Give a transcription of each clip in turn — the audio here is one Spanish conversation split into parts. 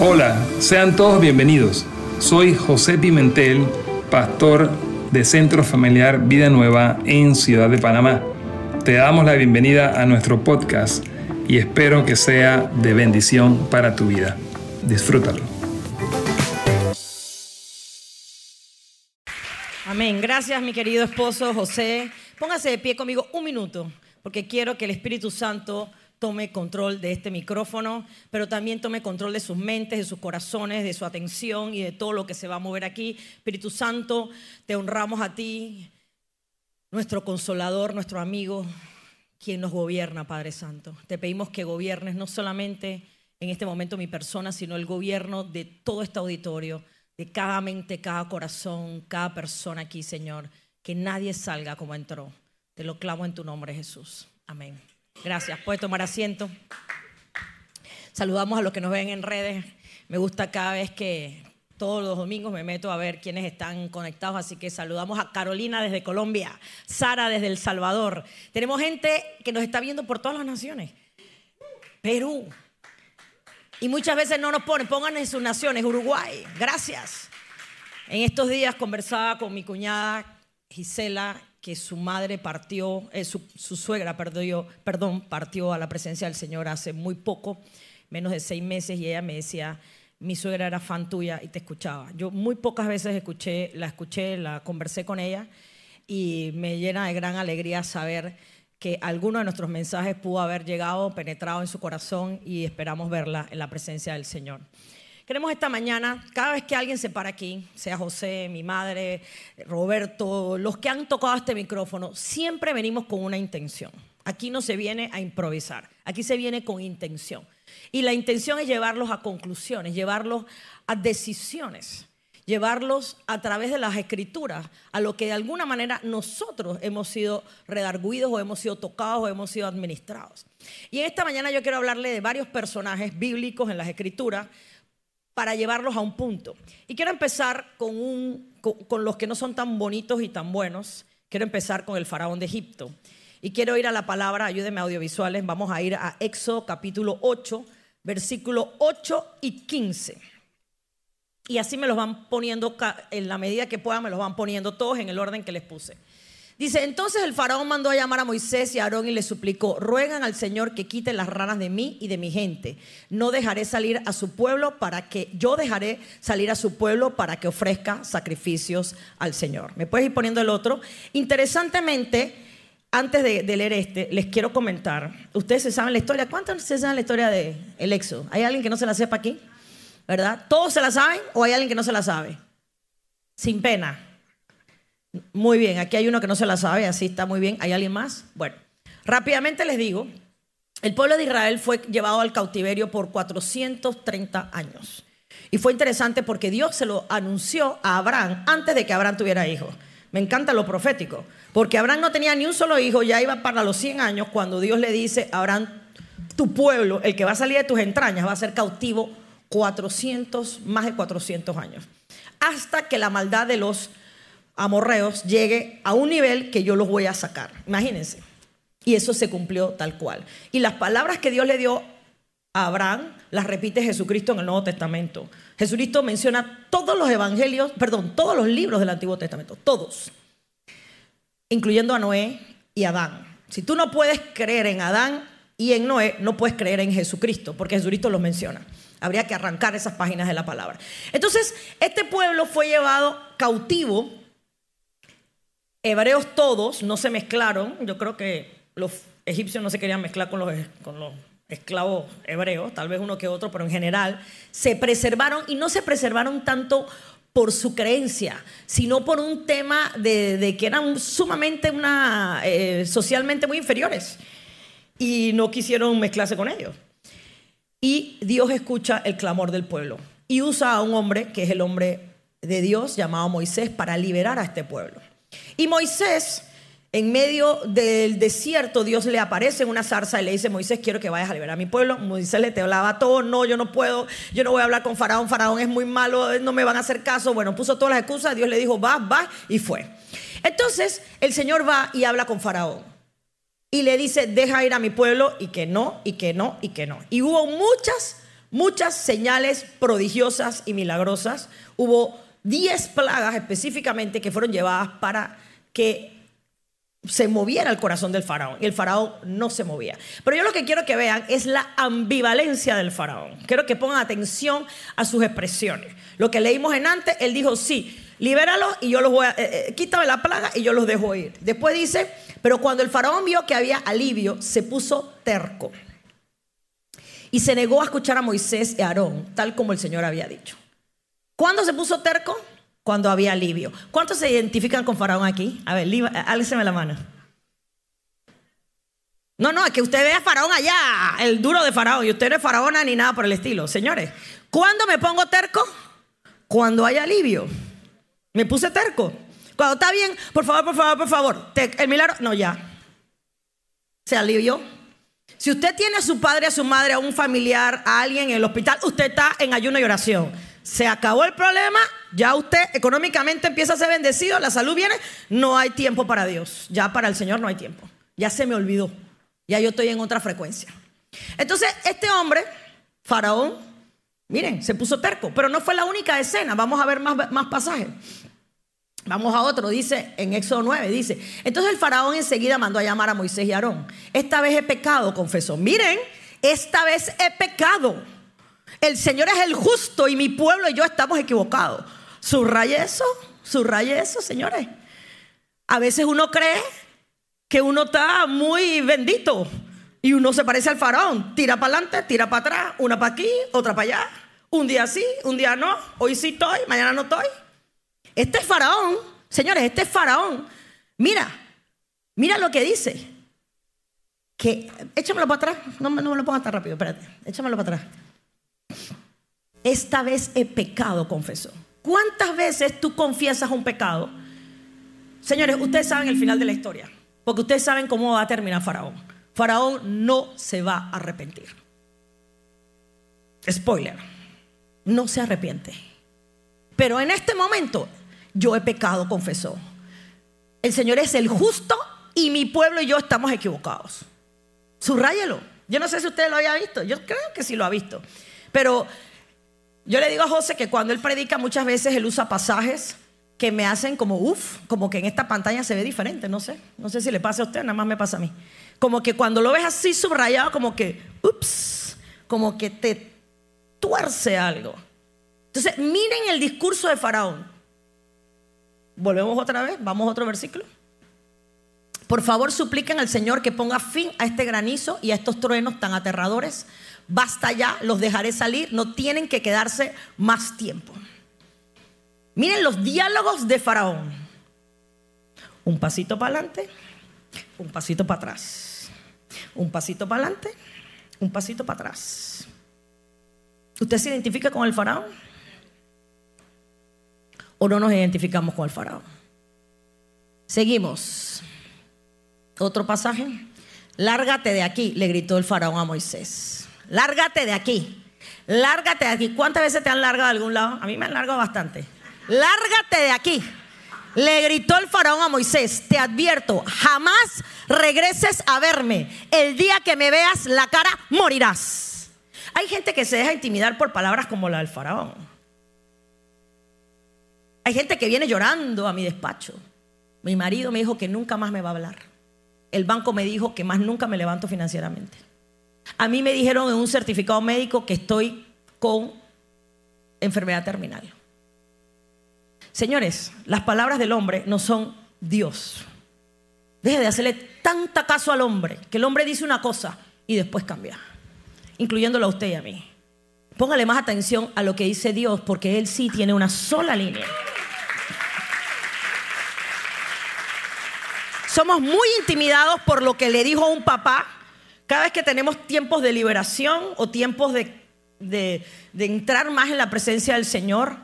Hola, sean todos bienvenidos. Soy José Pimentel, pastor de Centro Familiar Vida Nueva en Ciudad de Panamá. Te damos la bienvenida a nuestro podcast y espero que sea de bendición para tu vida. Disfrútalo. Amén. Gracias, mi querido esposo José. Póngase de pie conmigo un minuto, porque quiero que el Espíritu Santo tome control de este micrófono, pero también tome control de sus mentes, de sus corazones, de su atención y de todo lo que se va a mover aquí. Espíritu Santo, te honramos a ti, nuestro consolador, nuestro amigo, quien nos gobierna, Padre Santo. Te pedimos que gobiernes no solamente en este momento mi persona, sino el gobierno de todo este auditorio, de cada mente, cada corazón, cada persona aquí, Señor. Que nadie salga como entró. Te lo clamo en tu nombre, Jesús. Amén. Gracias. Puede tomar asiento. Saludamos a los que nos ven en redes. Me gusta cada vez que todos los domingos me meto a ver quiénes están conectados, así que saludamos a Carolina desde Colombia, Sara desde El Salvador. Tenemos gente que nos está viendo por todas las naciones. Perú. Y muchas veces no nos ponen, pongan en sus naciones, Uruguay. Gracias. En estos días conversaba con mi cuñada Gisela que su madre partió, eh, su, suegra perdió, perdón, partió a la presencia del Señor hace muy poco, menos de seis meses, y ella me decía, mi suegra era fan tuya y te escuchaba. Yo muy pocas veces escuché, la escuché, la conversé con ella y me llena de gran alegría saber que alguno de nuestros mensajes pudo haber llegado, penetrado en su corazón y esperamos verla en la presencia del Señor. Queremos esta mañana, cada vez que alguien se para aquí, sea José, mi madre, Roberto, los que han tocado este micrófono, siempre venimos con una intención. Aquí no se viene a improvisar, aquí se viene con intención. Y la intención es llevarlos a conclusiones, llevarlos a decisiones, llevarlos a través de las escrituras, a lo que de alguna manera nosotros hemos sido redarguidos o hemos sido tocados o hemos sido administrados. Y en esta mañana yo quiero hablarle de varios personajes bíblicos en las escrituras para llevarlos a un punto. Y quiero empezar con, los que no son tan bonitos y tan buenos. Quiero empezar con el faraón de Egipto. Y quiero ir a la palabra, ayúdenme audiovisuales, vamos a ir a Éxodo capítulo 8, versículo 8 y 15. Y así me los van poniendo, en la medida que puedan, me los van poniendo todos en el orden que les puse. Dice, entonces el faraón mandó a llamar a Moisés y a Aarón y le suplicó, ruegan al Señor que quite las ranas de mí y de mi gente. No dejaré salir a su pueblo para que, yo dejaré salir a su pueblo para que ofrezca sacrificios al Señor. ¿Me puedes ir poniendo el otro? Interesantemente, antes de, leer este, les quiero comentar, ustedes se saben la historia, ¿cuántos se saben la historia del el? ¿Hay alguien que no se la sepa aquí? ¿Verdad? ¿Todos se la saben o hay alguien que no se la sabe? Sin pena. Muy bien, aquí hay uno que no se la sabe, así está muy bien. ¿Hay alguien más? Bueno, rápidamente les digo, el pueblo de Israel fue llevado al cautiverio por 430 años. Y fue interesante porque Dios se lo anunció a Abraham antes de que Abraham tuviera hijos. Me encanta lo profético, porque Abraham no tenía ni un solo hijo, ya iba para los 100 años cuando Dios le dice, Abraham, tu pueblo, el que va a salir de tus entrañas, va a ser cautivo 400, más de 400 años. Hasta que la maldad de los amorreos llegue a un nivel que yo los voy a sacar. Imagínense. Y eso se cumplió tal cual. Y las palabras que Dios le dio a Abraham las repite Jesucristo en el Nuevo Testamento. Jesucristo menciona todos los evangelios, perdón, todos los libros del Antiguo Testamento, todos, incluyendo a Noé y Adán. Si tú no puedes creer en Adán y en Noé, no puedes creer en Jesucristo, porque Jesucristo los menciona. Habría que arrancar esas páginas de la palabra. Entonces, este pueblo fue llevado cautivo hebreos todos no se mezclaron. Yo creo que los egipcios no se querían mezclar con los, con los esclavos hebreos, tal vez uno que otro, pero en general se preservaron y no se preservaron tanto por su creencia, sino por un tema de, que eran sumamente una, eh, socialmente muy inferiores y no quisieron mezclarse con ellos. Y Dios escucha el clamor del pueblo y usa a un hombre, que es el hombre de Dios, llamado Moisés, para liberar a este pueblo. Y Moisés, en medio del desierto, Dios le aparece en una zarza y le dice, Moisés, quiero que vayas a liberar a mi pueblo. Moisés le te hablaba todo, no, yo no puedo, yo no voy a hablar con Faraón, Faraón es muy malo, no me van a hacer caso. Bueno, puso todas las excusas, Dios le dijo, va, va, y fue. Entonces, el Señor va y habla con Faraón. Y le dice, deja ir a mi pueblo, y que no, y que no, y que no. Y hubo muchas muchas señales prodigiosas y milagrosas. Hubo 10 plagas específicamente que fueron llevadas para que se moviera el corazón del faraón y el faraón no se movía. Pero yo lo que quiero que vean es la ambivalencia del faraón. Quiero que pongan atención a sus expresiones. Lo que leímos en antes, él dijo, sí, libéralos y yo los voy a, eh, eh, quítame la plaga y yo los dejo ir. Después dice, pero cuando el faraón vio que había alivio, se puso terco y se negó a escuchar a Moisés y a Aarón, tal como el Señor había dicho. ¿Cuándo se puso terco? Cuando había alivio. ¿Cuántos se identifican con Faraón aquí? A ver, álceme la mano. No, no, es que usted vea a Faraón allá, el duro de Faraón, y usted no es faraona ni nada por el estilo. Señores, ¿cuándo me pongo terco? Cuando hay alivio. Me puse terco. Cuando está bien, por favor, por favor, por favor. el milagro, no, ya. Se alivió. Si usted tiene a su padre, a su madre, a un familiar, a alguien en el hospital, usted está en ayuno y oración. Se acabó el problema, ya usted económicamente empieza a ser bendecido, la salud viene, no hay tiempo para Dios. Ya para el Señor no hay tiempo. Ya se me olvidó. Ya yo estoy en otra frecuencia. Entonces, este hombre, Faraón, miren, se puso terco, pero no fue la única escena. Vamos a ver más, más pasajes. Vamos a otro, dice en Éxodo 9, dice, entonces el faraón enseguida mandó a llamar a Moisés y Aarón. Esta vez he pecado, confesó. Miren, esta vez he pecado. El Señor es el justo y mi pueblo y yo estamos equivocados. Subraye eso, subraye eso, señores. A veces uno cree que uno está muy bendito y uno se parece al faraón. Tira para adelante, tira para atrás, una para aquí, otra para allá. Un día sí, un día no. Hoy sí estoy, mañana no estoy. Este es Faraón, señores, este es Faraón. Mira, mira lo que dice. Que, échamelo para atrás, no, me lo pongas tan rápido, espérate, échamelo para atrás. Esta vez he pecado, confesó. ¿Cuántas veces tú confiesas un pecado? Señores, ustedes saben el final de la historia, porque ustedes saben cómo va a terminar Faraón. Faraón no se va a arrepentir. Spoiler, no se arrepiente. Pero en este momento yo he pecado, confesó. El Señor es el justo y mi pueblo y yo estamos equivocados. Subrayelo. Yo no sé si usted lo había visto. Yo creo que sí lo ha visto. Pero yo le digo a José que cuando él predica muchas veces él usa pasajes que me hacen como uff, como que en esta pantalla se ve diferente, no sé. No sé si le pasa a usted, nada más me pasa a mí. Como que cuando lo ves así subrayado, como que, ups, como que te tuerce algo. Entonces, miren el discurso de Faraón. Volvemos otra vez, vamos a otro versículo. Por favor, supliquen al Señor que ponga fin a este granizo y a estos truenos tan aterradores. Basta ya, los dejaré salir, no tienen que quedarse más tiempo. Miren los diálogos de Faraón. Un pasito para adelante, un pasito para atrás. Un pasito para adelante, un pasito para atrás. ¿Usted se identifica con el faraón? o no nos identificamos con el faraón. Seguimos. Otro pasaje. Lárgate de aquí, le gritó el faraón a Moisés. Lárgate de aquí. Lárgate de aquí. ¿Cuántas veces te han largado de algún lado? A mí me han largado bastante. Lárgate de aquí. Le gritó el faraón a Moisés, te advierto, jamás regreses a verme. El día que me veas la cara, morirás. Hay gente que se deja intimidar por palabras como la del faraón. Hay gente que viene llorando a mi despacho. Mi marido me dijo que nunca más me va a hablar. El banco me dijo que más nunca me levanto financieramente. A mí me dijeron en un certificado médico que estoy con enfermedad terminal. Señores, las palabras del hombre no son Dios. Deje de hacerle tanta caso al hombre, que el hombre dice una cosa y después cambia, incluyéndolo a usted y a mí. Póngale más atención a lo que dice Dios, porque Él sí tiene una sola línea. Somos muy intimidados por lo que le dijo un papá. Cada vez que tenemos tiempos de liberación o tiempos de, entrar más en la presencia del Señor,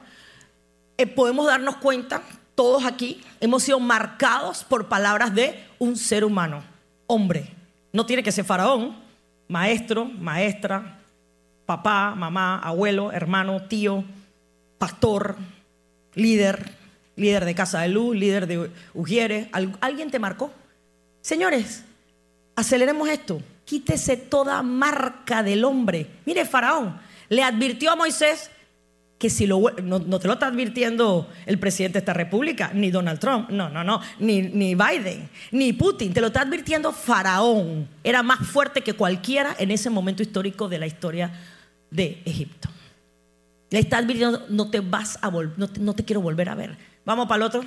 eh, podemos darnos cuenta, todos aquí, hemos sido marcados por palabras de un ser humano, hombre. No tiene que ser faraón, maestro, maestra, papá, mamá, abuelo, hermano, tío, pastor, líder, líder de Casa de Luz, líder de Ujieres, ¿alguien te marcó? Señores, aceleremos esto. Quítese toda marca del hombre. Mire, Faraón, le advirtió a Moisés que si lo no, te lo está advirtiendo el presidente de esta república, ni Donald Trump, no, no, no, ni, ni Biden, ni Putin, te lo está advirtiendo Faraón. Era más fuerte que cualquiera en ese momento histórico de la historia de Egipto. Le está advirtiendo, no te vas a volver, no, no te quiero volver a ver. Vamos para el otro.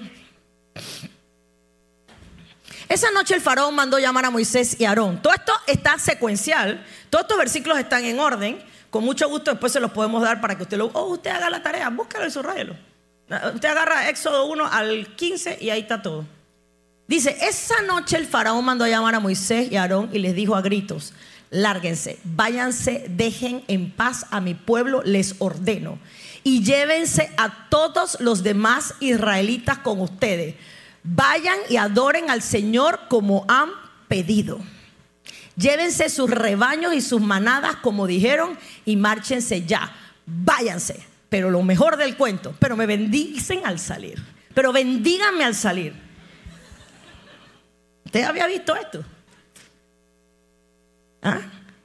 Esa noche el faraón mandó llamar a Moisés y Aarón. Todo esto está secuencial, todos estos versículos están en orden. Con mucho gusto después se los podemos dar para que usted lo... Oh, usted haga la tarea, búscalo y subrayelo. Usted agarra Éxodo 1 al 15 y ahí está todo. Dice, esa noche el faraón mandó a llamar a Moisés y a Aarón y les dijo a gritos, lárguense, váyanse, dejen en paz a mi pueblo, les ordeno. Y llévense a todos los demás israelitas con ustedes. Vayan y adoren al Señor como han pedido. Llévense sus rebaños y sus manadas como dijeron y márchense ya. Váyanse. Pero lo mejor del cuento, pero me bendicen al salir. Pero bendíganme al salir. ¿Usted había visto esto? ¿Ah?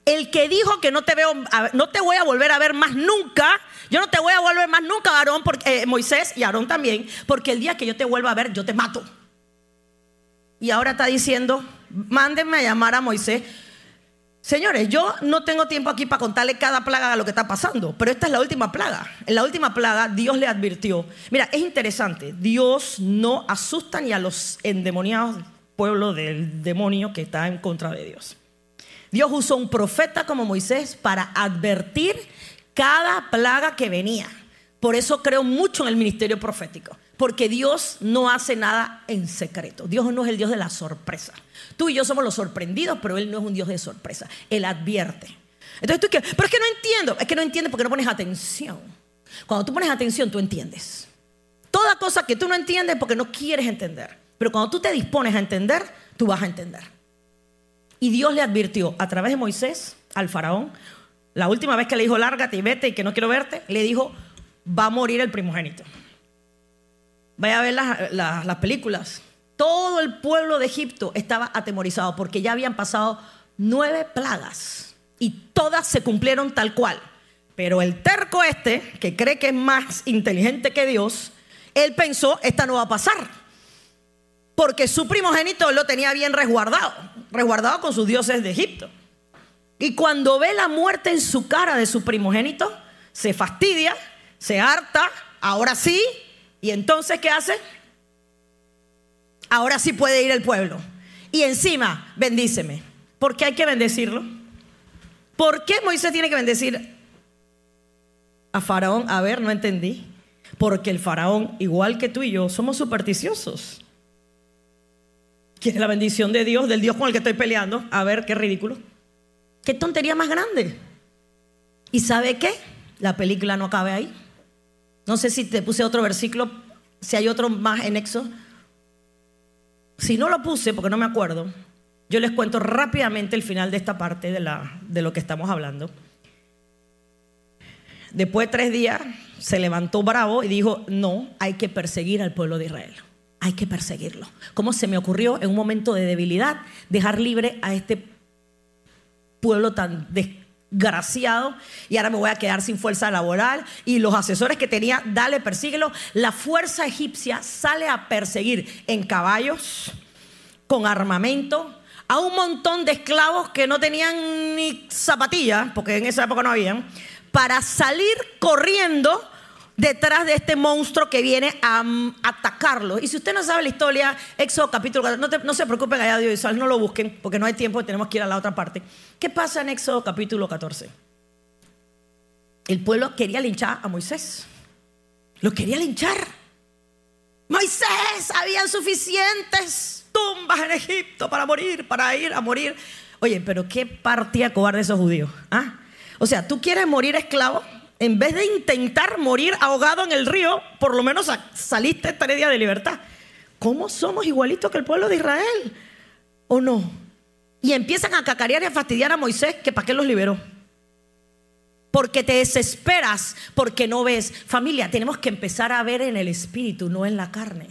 El que dijo que no te veo, no te voy a volver a ver más nunca, yo no te voy a volver más nunca, Aarón, porque, eh, Moisés y Aarón también, porque el día que yo te vuelva a ver, yo te mato. Y ahora está diciendo, mándenme a llamar a Moisés. Señores, yo no tengo tiempo aquí para contarle cada plaga de lo que está pasando, pero esta es la última plaga. En la última plaga Dios le advirtió. Mira, es interesante, Dios no asusta ni a los endemoniados pueblo del demonio que está en contra de Dios. Dios usó un profeta como Moisés para advertir cada plaga que venía. Por eso creo mucho en el ministerio profético, porque Dios no hace nada en secreto. Dios no es el Dios de la sorpresa. Tú y yo somos los sorprendidos, pero Él no es un Dios de sorpresa. Él advierte. Entonces tú qué, pero es que no entiendo. Es que no entiendes porque no pones atención. Cuando tú pones atención, tú entiendes. Toda cosa que tú no entiendes porque no quieres entender. Pero cuando tú te dispones a entender, tú vas a entender. Y Dios le advirtió a través de Moisés al faraón, la última vez que le dijo, lárgate y vete y que no quiero verte, le dijo, va a morir el primogénito. Vaya a ver las, las películas. Todo el pueblo de Egipto estaba atemorizado porque ya habían pasado nueve plagas y todas se cumplieron tal cual. Pero el terco este, que cree que es más inteligente que Dios, él pensó, esta no va a pasar porque su primogénito lo tenía bien resguardado, resguardado con sus dioses de Egipto. Y cuando ve la muerte en su cara de su primogénito, se fastidia, se harta, ahora sí, y entonces ¿qué hace? Ahora sí puede ir el pueblo. Y encima, bendíceme. ¿Por qué hay que bendecirlo? ¿Por qué Moisés tiene que bendecir a Faraón? A ver, no entendí. Porque el Faraón, igual que tú y yo, somos supersticiosos. ¿Quiere la bendición de Dios, del Dios con el que estoy peleando? A ver, qué ridículo. ¿Qué tontería más grande? ¿Y sabe qué? La película no cabe ahí. No sé si te puse otro versículo, si hay otro más en Éxodo. Si no lo puse, porque no me acuerdo, yo les cuento rápidamente el final de esta parte de, la, de lo que estamos hablando. Después de tres días se levantó bravo y dijo, no, hay que perseguir al pueblo de Israel hay que perseguirlo. ¿Cómo se me ocurrió en un momento de debilidad dejar libre a este pueblo tan desgraciado y ahora me voy a quedar sin fuerza laboral y los asesores que tenía, dale, persíguelo. La fuerza egipcia sale a perseguir en caballos, con armamento, a un montón de esclavos que no tenían ni zapatillas, porque en esa época no habían, para salir corriendo detrás de este monstruo que viene a mm, atacarlo. Y si usted no sabe la historia, Éxodo capítulo 14, no, se preocupen de audiovisual, no lo busquen, porque no hay tiempo, tenemos que ir a la otra parte. ¿Qué pasa en Éxodo capítulo 14? El pueblo quería linchar a Moisés. Lo quería linchar. Moisés, habían suficientes tumbas en Egipto para morir, para ir a morir. Oye, pero qué partida cobarde esos judíos. ¿ah? O sea, ¿tú quieres morir esclavo? En vez de intentar morir ahogado en el río, por lo menos saliste tres días de libertad. ¿Cómo somos igualitos que el pueblo de Israel? ¿O no? Y empiezan a cacarear y a fastidiar a Moisés, que para qué los liberó. Porque te desesperas, porque no ves. Familia, tenemos que empezar a ver en el espíritu, no en la carne.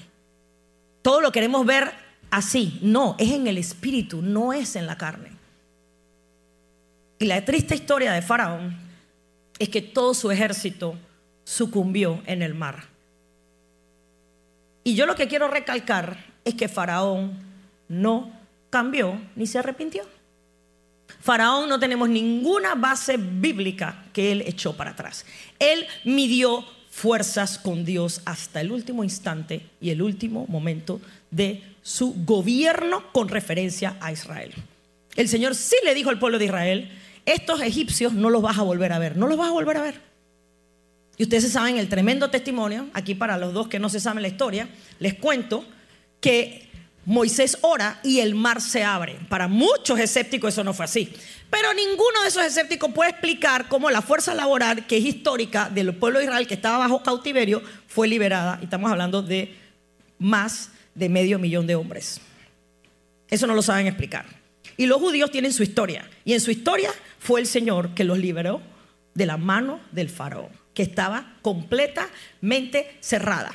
Todo lo queremos ver así. No, es en el espíritu, no es en la carne. Y la triste historia de Faraón es que todo su ejército sucumbió en el mar. Y yo lo que quiero recalcar es que Faraón no cambió ni se arrepintió. Faraón no tenemos ninguna base bíblica que él echó para atrás. Él midió fuerzas con Dios hasta el último instante y el último momento de su gobierno con referencia a Israel. El Señor sí le dijo al pueblo de Israel, estos egipcios no los vas a volver a ver, no los vas a volver a ver. Y ustedes saben el tremendo testimonio, aquí para los dos que no se saben la historia, les cuento que Moisés ora y el mar se abre. Para muchos escépticos eso no fue así. Pero ninguno de esos escépticos puede explicar cómo la fuerza laboral, que es histórica del pueblo de Israel que estaba bajo cautiverio, fue liberada. Y estamos hablando de más de medio millón de hombres. Eso no lo saben explicar. Y los judíos tienen su historia. Y en su historia fue el Señor que los liberó de la mano del faraón, que estaba completamente cerrada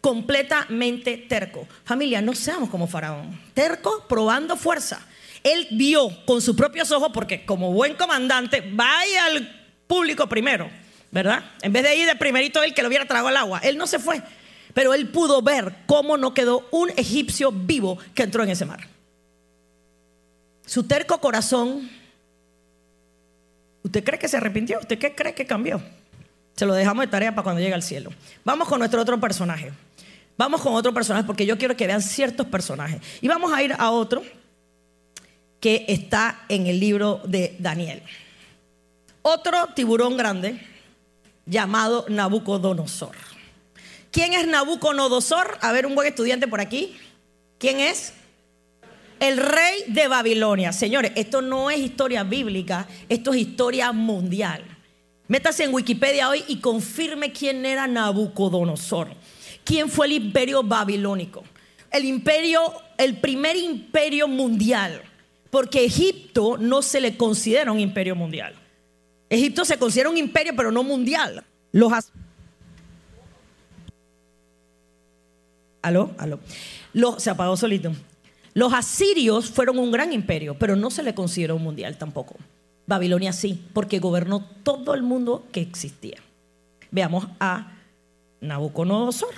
completamente terco. Familia, no seamos como Faraón. Terco probando fuerza. Él vio con sus propios ojos, porque como buen comandante, vaya al público primero, ¿verdad? En vez de ir de primerito él que lo hubiera tragado al agua. Él no se fue. Pero él pudo ver cómo no quedó un egipcio vivo que entró en ese mar. Su terco corazón, ¿usted cree que se arrepintió? ¿Usted qué cree que cambió? Se lo dejamos de tarea para cuando llegue al cielo. Vamos con nuestro otro personaje. Vamos con otro personaje porque yo quiero que vean ciertos personajes. Y vamos a ir a otro que está en el libro de Daniel. Otro tiburón grande llamado Nabucodonosor. ¿Quién es Nabucodonosor? A ver, un buen estudiante por aquí. ¿Quién es? El rey de Babilonia. Señores, esto no es historia bíblica, esto es historia mundial. Métase en Wikipedia hoy y confirme quién era Nabucodonosor quién fue el imperio babilónico. El imperio, el primer imperio mundial. Porque Egipto no se le considera un imperio mundial. Egipto se considera un imperio, pero no mundial. Los ¿Aló? ¿Aló? se apagó solito. Los asirios fueron un gran imperio, pero no se le consideró un mundial tampoco. Babilonia sí, porque gobernó todo el mundo que existía. Veamos a Nabucodonosor.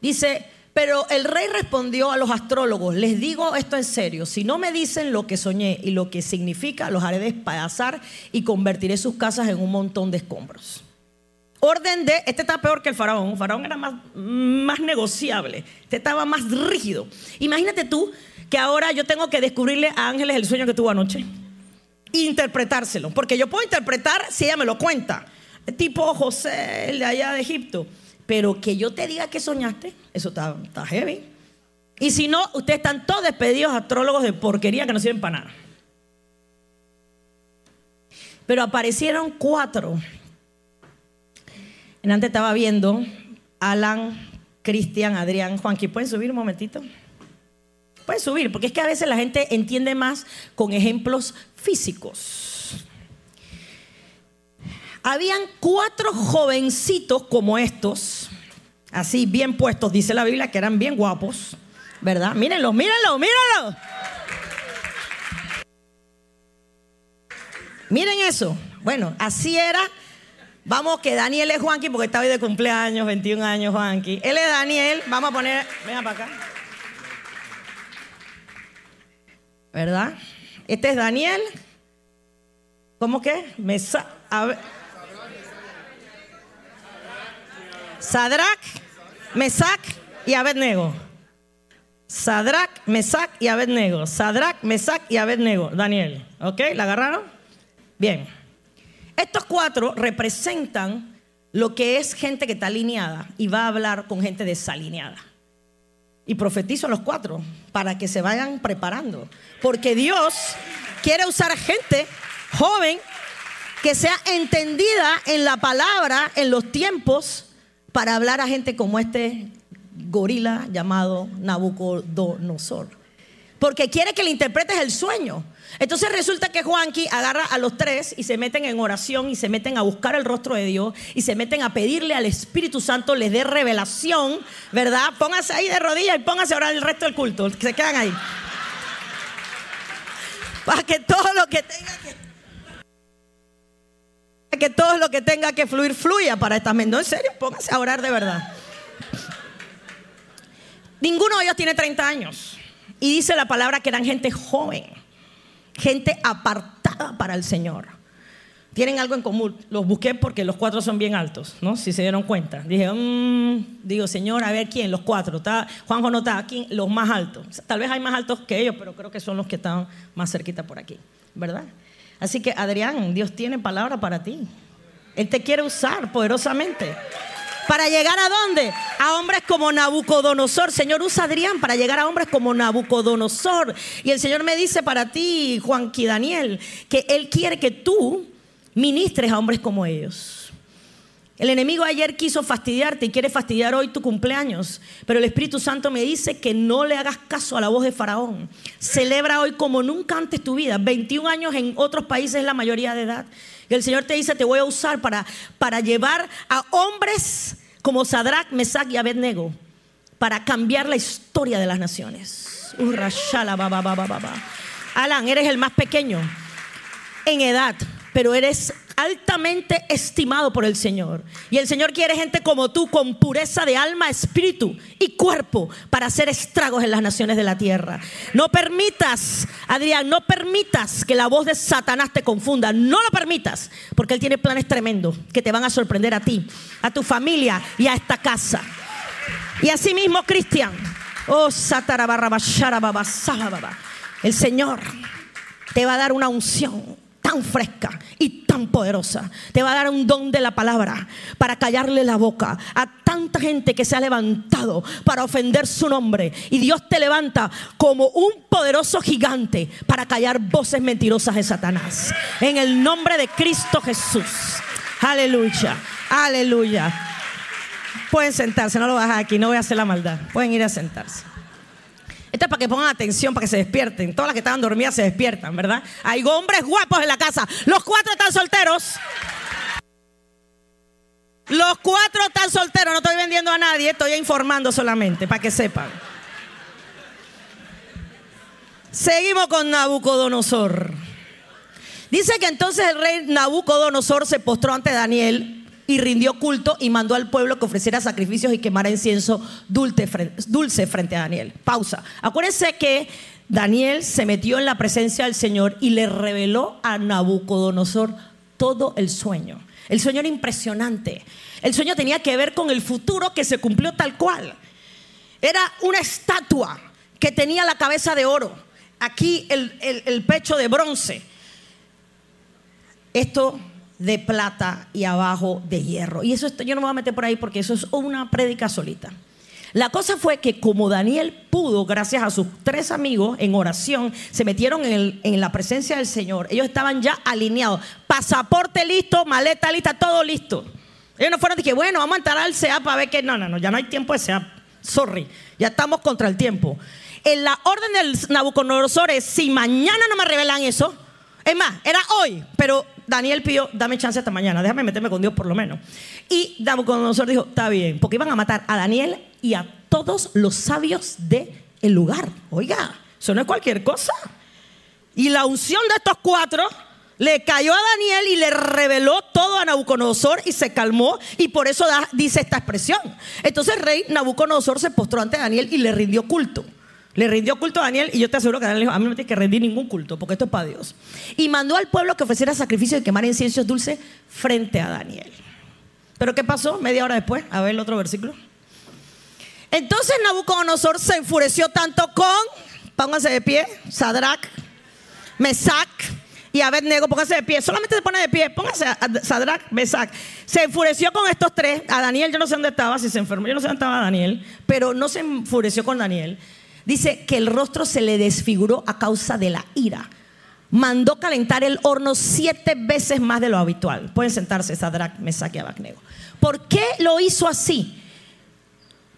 Dice, pero el rey respondió a los astrólogos, les digo esto en serio, si no me dicen lo que soñé y lo que significa, los haré despedazar y convertiré sus casas en un montón de escombros. Orden de, este está peor que el faraón, el faraón era más, más negociable, este estaba más rígido. Imagínate tú que ahora yo tengo que descubrirle a Ángeles el sueño que tuvo anoche, interpretárselo, porque yo puedo interpretar si ella me lo cuenta, tipo José, el de allá de Egipto. Pero que yo te diga que soñaste, eso está, heavy. Y si no, ustedes están todos despedidos, astrólogos de porquería que no sirven para nada. Pero aparecieron cuatro. En antes estaba viendo Alan, Cristian, Adrián, Juanqui. ¿Pueden subir un momentito? Pueden subir, porque es que a veces la gente entiende más con ejemplos físicos. Habían cuatro jovencitos como estos, así bien puestos, dice la Biblia, que eran bien guapos, ¿verdad? Mírenlo, mírenlo, mírenlo. Miren eso. Bueno, así era. Vamos, que Daniel es Juanqui porque está hoy de cumpleaños, 21 años Juanqui. Él es Daniel. Vamos a poner, venga para acá. ¿Verdad? Este es Daniel. ¿Cómo que? Mesa. A ver. Sadrach, Mesac y Abednego. Sadrach, Mesac y Abednego. Sadrach, Mesac y Abednego. Daniel. ¿Ok? ¿La agarraron? Bien. Estos cuatro representan lo que es gente que está alineada y va a hablar con gente desalineada. Y profetizo a los cuatro para que se vayan preparando. Porque Dios quiere usar gente joven que sea entendida en la palabra, en los tiempos para hablar a gente como este gorila llamado Nabucodonosor. Porque quiere que le interpretes el sueño. Entonces resulta que Juanqui agarra a los tres y se meten en oración y se meten a buscar el rostro de Dios y se meten a pedirle al Espíritu Santo les dé revelación, ¿verdad? Póngase ahí de rodillas y póngase a orar el resto del culto, se quedan ahí. Para que todo lo que tenga que Que todo lo que tenga que fluir, fluya para estas No, en serio, póngase a orar de verdad. Ninguno de ellos tiene 30 años. Y dice la palabra que eran gente joven, gente apartada para el Señor. Tienen algo en común. Los busqué porque los cuatro son bien altos, ¿no? Si se dieron cuenta. Dije, mmm, digo, Señor, a ver quién, los cuatro. Está, Juanjo no está aquí, los más altos. Tal vez hay más altos que ellos, pero creo que son los que están más cerquita por aquí, ¿verdad? Así que, Adrián, Dios tiene palabra para ti. Él te quiere usar poderosamente. ¿Para llegar a dónde? A hombres como Nabucodonosor. Señor, usa Adrián para llegar a hombres como Nabucodonosor. Y el Señor me dice para ti, Juanqui Daniel, que Él quiere que tú ministres a hombres como ellos. El enemigo ayer quiso fastidiarte y quiere fastidiar hoy tu cumpleaños, pero el Espíritu Santo me dice que no le hagas caso a la voz de Faraón. Celebra hoy como nunca antes tu vida. 21 años en otros países es la mayoría de edad. Y el Señor te dice, te voy a usar para, para llevar a hombres como Sadrach, Mesach y Abednego para cambiar la historia de las naciones. Alan, eres el más pequeño en edad, pero eres altamente estimado por el Señor. Y el Señor quiere gente como tú, con pureza de alma, espíritu y cuerpo, para hacer estragos en las naciones de la tierra. No permitas, Adrián, no permitas que la voz de Satanás te confunda. No lo permitas, porque Él tiene planes tremendos que te van a sorprender a ti, a tu familia y a esta casa. Y así mismo, Cristian, oh, el Señor te va a dar una unción tan fresca y tan poderosa. Te va a dar un don de la palabra para callarle la boca a tanta gente que se ha levantado para ofender su nombre. Y Dios te levanta como un poderoso gigante para callar voces mentirosas de Satanás. En el nombre de Cristo Jesús. Aleluya, aleluya. Pueden sentarse, no lo bajas aquí, no voy a hacer la maldad. Pueden ir a sentarse. Esto es para que pongan atención, para que se despierten. Todas las que estaban dormidas se despiertan, ¿verdad? Hay hombres guapos en la casa. Los cuatro están solteros. Los cuatro están solteros. No estoy vendiendo a nadie, estoy informando solamente, para que sepan. Seguimos con Nabucodonosor. Dice que entonces el rey Nabucodonosor se postró ante Daniel y rindió culto y mandó al pueblo que ofreciera sacrificios y quemara incienso dulce frente a Daniel. Pausa. Acuérdense que Daniel se metió en la presencia del Señor y le reveló a Nabucodonosor todo el sueño. El sueño era impresionante. El sueño tenía que ver con el futuro que se cumplió tal cual. Era una estatua que tenía la cabeza de oro, aquí el, el pecho de bronce. Esto de plata y abajo de hierro. Y eso yo no me voy a meter por ahí porque eso es una prédica solita. La cosa fue que como Daniel pudo, gracias a sus tres amigos en oración, se metieron en, en, la presencia del Señor. Ellos estaban ya alineados. Pasaporte listo, maleta lista, todo listo. Ellos no fueron de que, bueno, vamos a entrar al SEA para ver que no, no, no, ya no hay tiempo de SEA. Sorry, ya estamos contra el tiempo. En la orden del Nabucodonosor es, si mañana no me revelan eso, es más, era hoy, pero Daniel pidió, dame chance hasta mañana, déjame meterme con Dios por lo menos. Y nosotros dijo, está bien, porque iban a matar a Daniel y a todos los sabios del el lugar. Oiga, eso no es cualquier cosa. Y la unción de estos cuatro le cayó a Daniel y le reveló todo a Nabucodonosor y se calmó y por eso dice esta expresión. Entonces el rey Nabucodonosor se postró ante Daniel y le rindió culto. Le rindió culto a Daniel y yo te aseguro que Daniel dijo, a mí no me tienes que rendir ningún culto porque esto es para Dios. Y mandó al pueblo que ofreciera sacrificio de quemar inciensos dulces frente a Daniel. Pero ¿qué pasó media hora después? A ver el otro versículo. Entonces Nabucodonosor se enfureció tanto con, pónganse de pie, Sadrach, Mesac y Abednego, pónganse de pie, solamente se pone de pie, pónganse a Sadrach, Mesac. Se enfureció con estos tres, a Daniel yo no sé dónde estaba, si se enfermó, yo no sé dónde estaba Daniel, pero no se enfureció con Daniel. Dice que el rostro se le desfiguró a causa de la ira. Mandó calentar el horno siete veces más de lo habitual. Pueden sentarse, Sadrach, Mesach y Abacnego. ¿Por qué lo hizo así?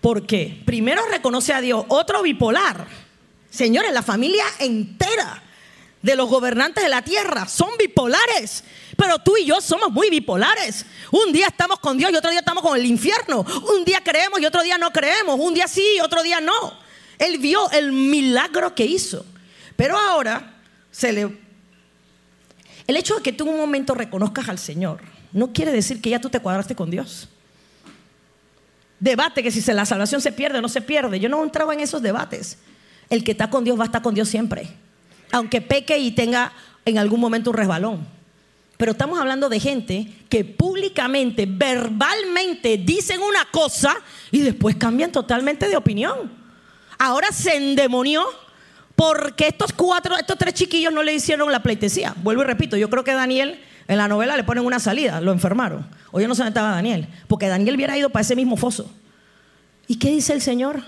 Porque primero reconoce a Dios, otro bipolar. Señores, la familia entera de los gobernantes de la tierra son bipolares. Pero tú y yo somos muy bipolares. Un día estamos con Dios y otro día estamos con el infierno. Un día creemos y otro día no creemos. Un día sí y otro día no. Él vio el milagro que hizo. Pero ahora. El hecho de que tú en un momento reconozcas al Señor no quiere decir que ya tú te cuadraste con Dios. Debate que si la salvación se pierde o no se pierde. Yo no entraba en esos debates. El que está con Dios va a estar con Dios siempre. Aunque peque y tenga en algún momento un resbalón. Pero estamos hablando de gente que públicamente, verbalmente dicen una cosa y después cambian totalmente de opinión. Ahora se endemonió porque estos cuatro, estos tres chiquillos no le hicieron la pleitesía. Vuelvo y repito, yo creo que Daniel en la novela le ponen una salida, lo enfermaron. O yo no sé dónde estaba Daniel, porque Daniel hubiera ido para ese mismo foso. ¿Y qué dice el Señor?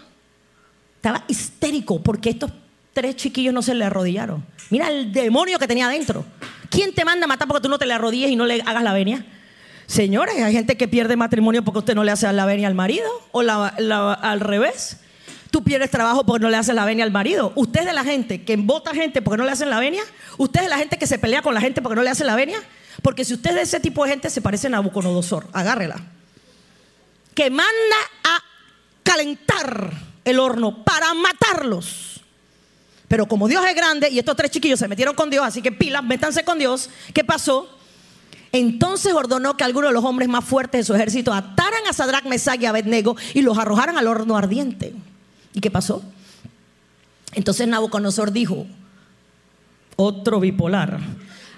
Estaba histérico porque estos tres chiquillos no se le arrodillaron. Mira el demonio que tenía adentro. ¿Quién te manda a matar porque tú no te le arrodilles y no le hagas la venia? Señores, hay gente que pierde matrimonio porque usted no le hace la venia al marido o al revés. Tú pierdes trabajo porque no le haces la venia al marido. Usted es de la gente que vota gente porque no le hacen la venia. Usted es de la gente que se pelea con la gente porque no le hacen la venia. Porque si usted es de ese tipo de gente, se parece a Nabucodonosor. Agárrela. Que manda a calentar el horno para matarlos. Pero como Dios es grande y estos tres chiquillos se metieron con Dios, así que pilas, métanse con Dios. ¿Qué pasó? Entonces ordenó que algunos de los hombres más fuertes de su ejército ataran a Sadrach, Mesach y Abednego y los arrojaran al horno ardiente. ¿Y qué pasó? Entonces Nabucodonosor dijo, otro bipolar.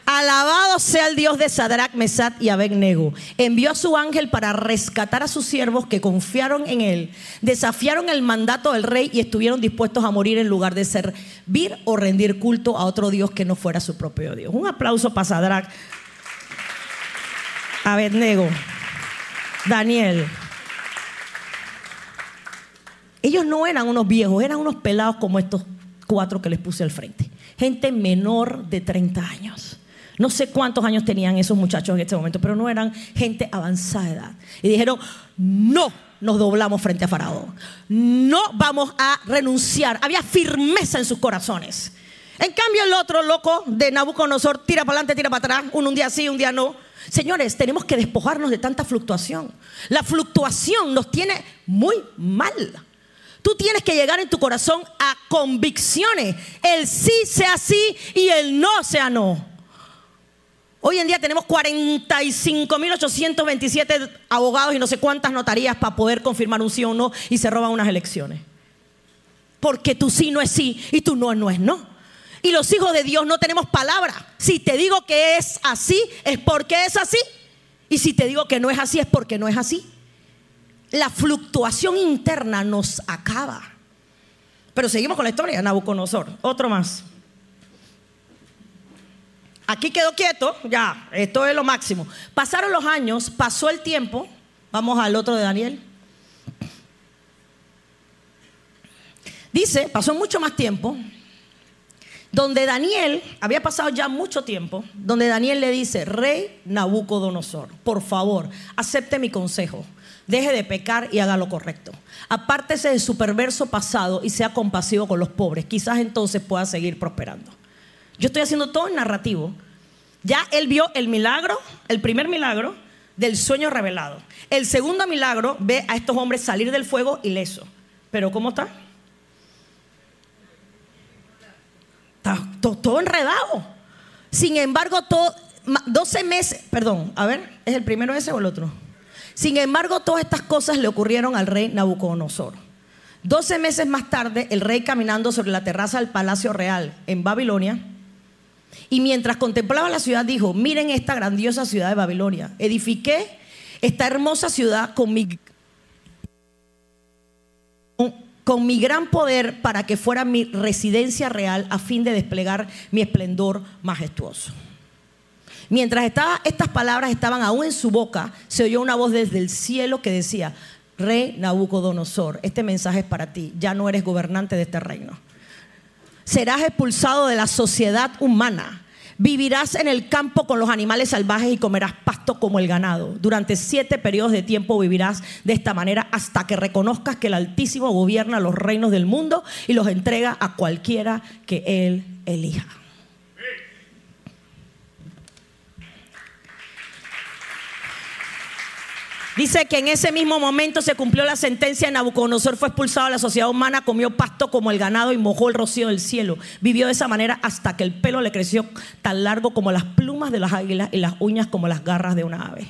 Alabado sea el Dios de Sadrach, Mesat y Abednego. Envió a su ángel para rescatar a sus siervos que confiaron en él, desafiaron el mandato del rey y estuvieron dispuestos a morir en lugar de servir o rendir culto a otro Dios que no fuera su propio Dios. Un aplauso para Sadrach, Abednego, Daniel. Ellos no eran unos viejos, eran unos pelados como estos cuatro que les puse al frente. Gente menor de 30 años. No sé cuántos años tenían esos muchachos en este momento, pero no eran gente avanzada de edad. Y dijeron, no nos doblamos frente a Faraón. No vamos a renunciar. Había firmeza en sus corazones. En cambio, el otro loco de Nabucodonosor tira para adelante, tira para atrás, un, un día sí, un día no. Señores, tenemos que despojarnos de tanta fluctuación. La fluctuación nos tiene muy mal. Tú tienes que llegar en tu corazón a convicciones. El sí sea sí y el no sea no. Hoy en día tenemos 45.827 abogados y no sé cuántas notarías para poder confirmar un sí o no y se roban unas elecciones. Porque tu sí no es sí y tu no no es no. Y los hijos de Dios no tenemos palabra. Si te digo que es así, es porque es así. Y si te digo que no es así, es porque no es así. La fluctuación interna nos acaba. Pero seguimos con la historia, Nabucodonosor. Otro más. Aquí quedó quieto, ya, esto es lo máximo. Pasaron los años, pasó el tiempo. Vamos al otro de Daniel. Dice, pasó mucho más tiempo, donde Daniel, había pasado ya mucho tiempo, donde Daniel le dice, rey Nabucodonosor, por favor, acepte mi consejo, deje de pecar y haga lo correcto. Apártese de su perverso pasado y sea compasivo con los pobres, quizás entonces pueda seguir prosperando. Yo estoy haciendo todo en narrativo. Ya él vio el milagro, el primer milagro del sueño revelado. El segundo milagro ve a estos hombres salir del fuego ileso. Pero ¿cómo está? Está todo, enredado. Sin embargo, todo, 12 meses, perdón, a ver, ¿es el primero ese o el otro? Sin embargo, todas estas cosas le ocurrieron al rey Nabucodonosor. 12 meses más tarde, el rey caminando sobre la terraza del Palacio Real en Babilonia, y mientras contemplaba la ciudad dijo, miren esta grandiosa ciudad de Babilonia. Edifiqué esta hermosa ciudad con mi, con mi gran poder para que fuera mi residencia real a fin de desplegar mi esplendor majestuoso. Mientras estas palabras estaban aún en su boca, se oyó una voz desde el cielo que decía, Rey Nabucodonosor, este mensaje es para ti, ya no eres gobernante de este reino serás expulsado de la sociedad humana. Vivirás en el campo con los animales salvajes y comerás pasto como el ganado. Durante siete periodos de tiempo vivirás de esta manera hasta que reconozcas que el Altísimo gobierna los reinos del mundo y los entrega a cualquiera que Él elija. Dice que en ese mismo momento se cumplió la sentencia. Nabucodonosor fue expulsado de la sociedad humana, comió pasto como el ganado y mojó el rocío del cielo. Vivió de esa manera hasta que el pelo le creció tan largo como las plumas de las águilas y las uñas como las garras de una ave.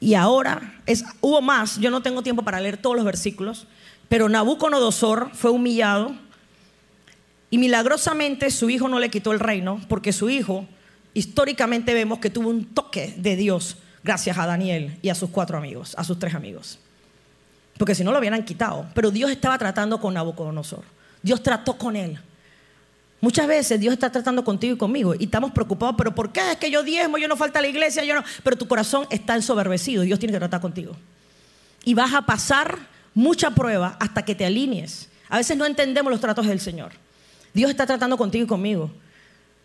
Y ahora es, hubo más. Yo no tengo tiempo para leer todos los versículos, pero Nabucodonosor fue humillado y milagrosamente su hijo no le quitó el reino, porque su hijo históricamente vemos que tuvo un toque de Dios gracias a Daniel y a sus cuatro amigos, a sus tres amigos. Porque si no lo hubieran quitado. Pero Dios estaba tratando con Nabucodonosor. Dios trató con él. Muchas veces Dios está tratando contigo y conmigo y estamos preocupados, pero ¿por qué? Es que yo diezmo, yo no falta a la iglesia, yo no. Pero tu corazón está ensoberbecido Dios tiene que tratar contigo. Y vas a pasar mucha prueba hasta que te alinees. A veces no entendemos los tratos del Señor. Dios está tratando contigo y conmigo.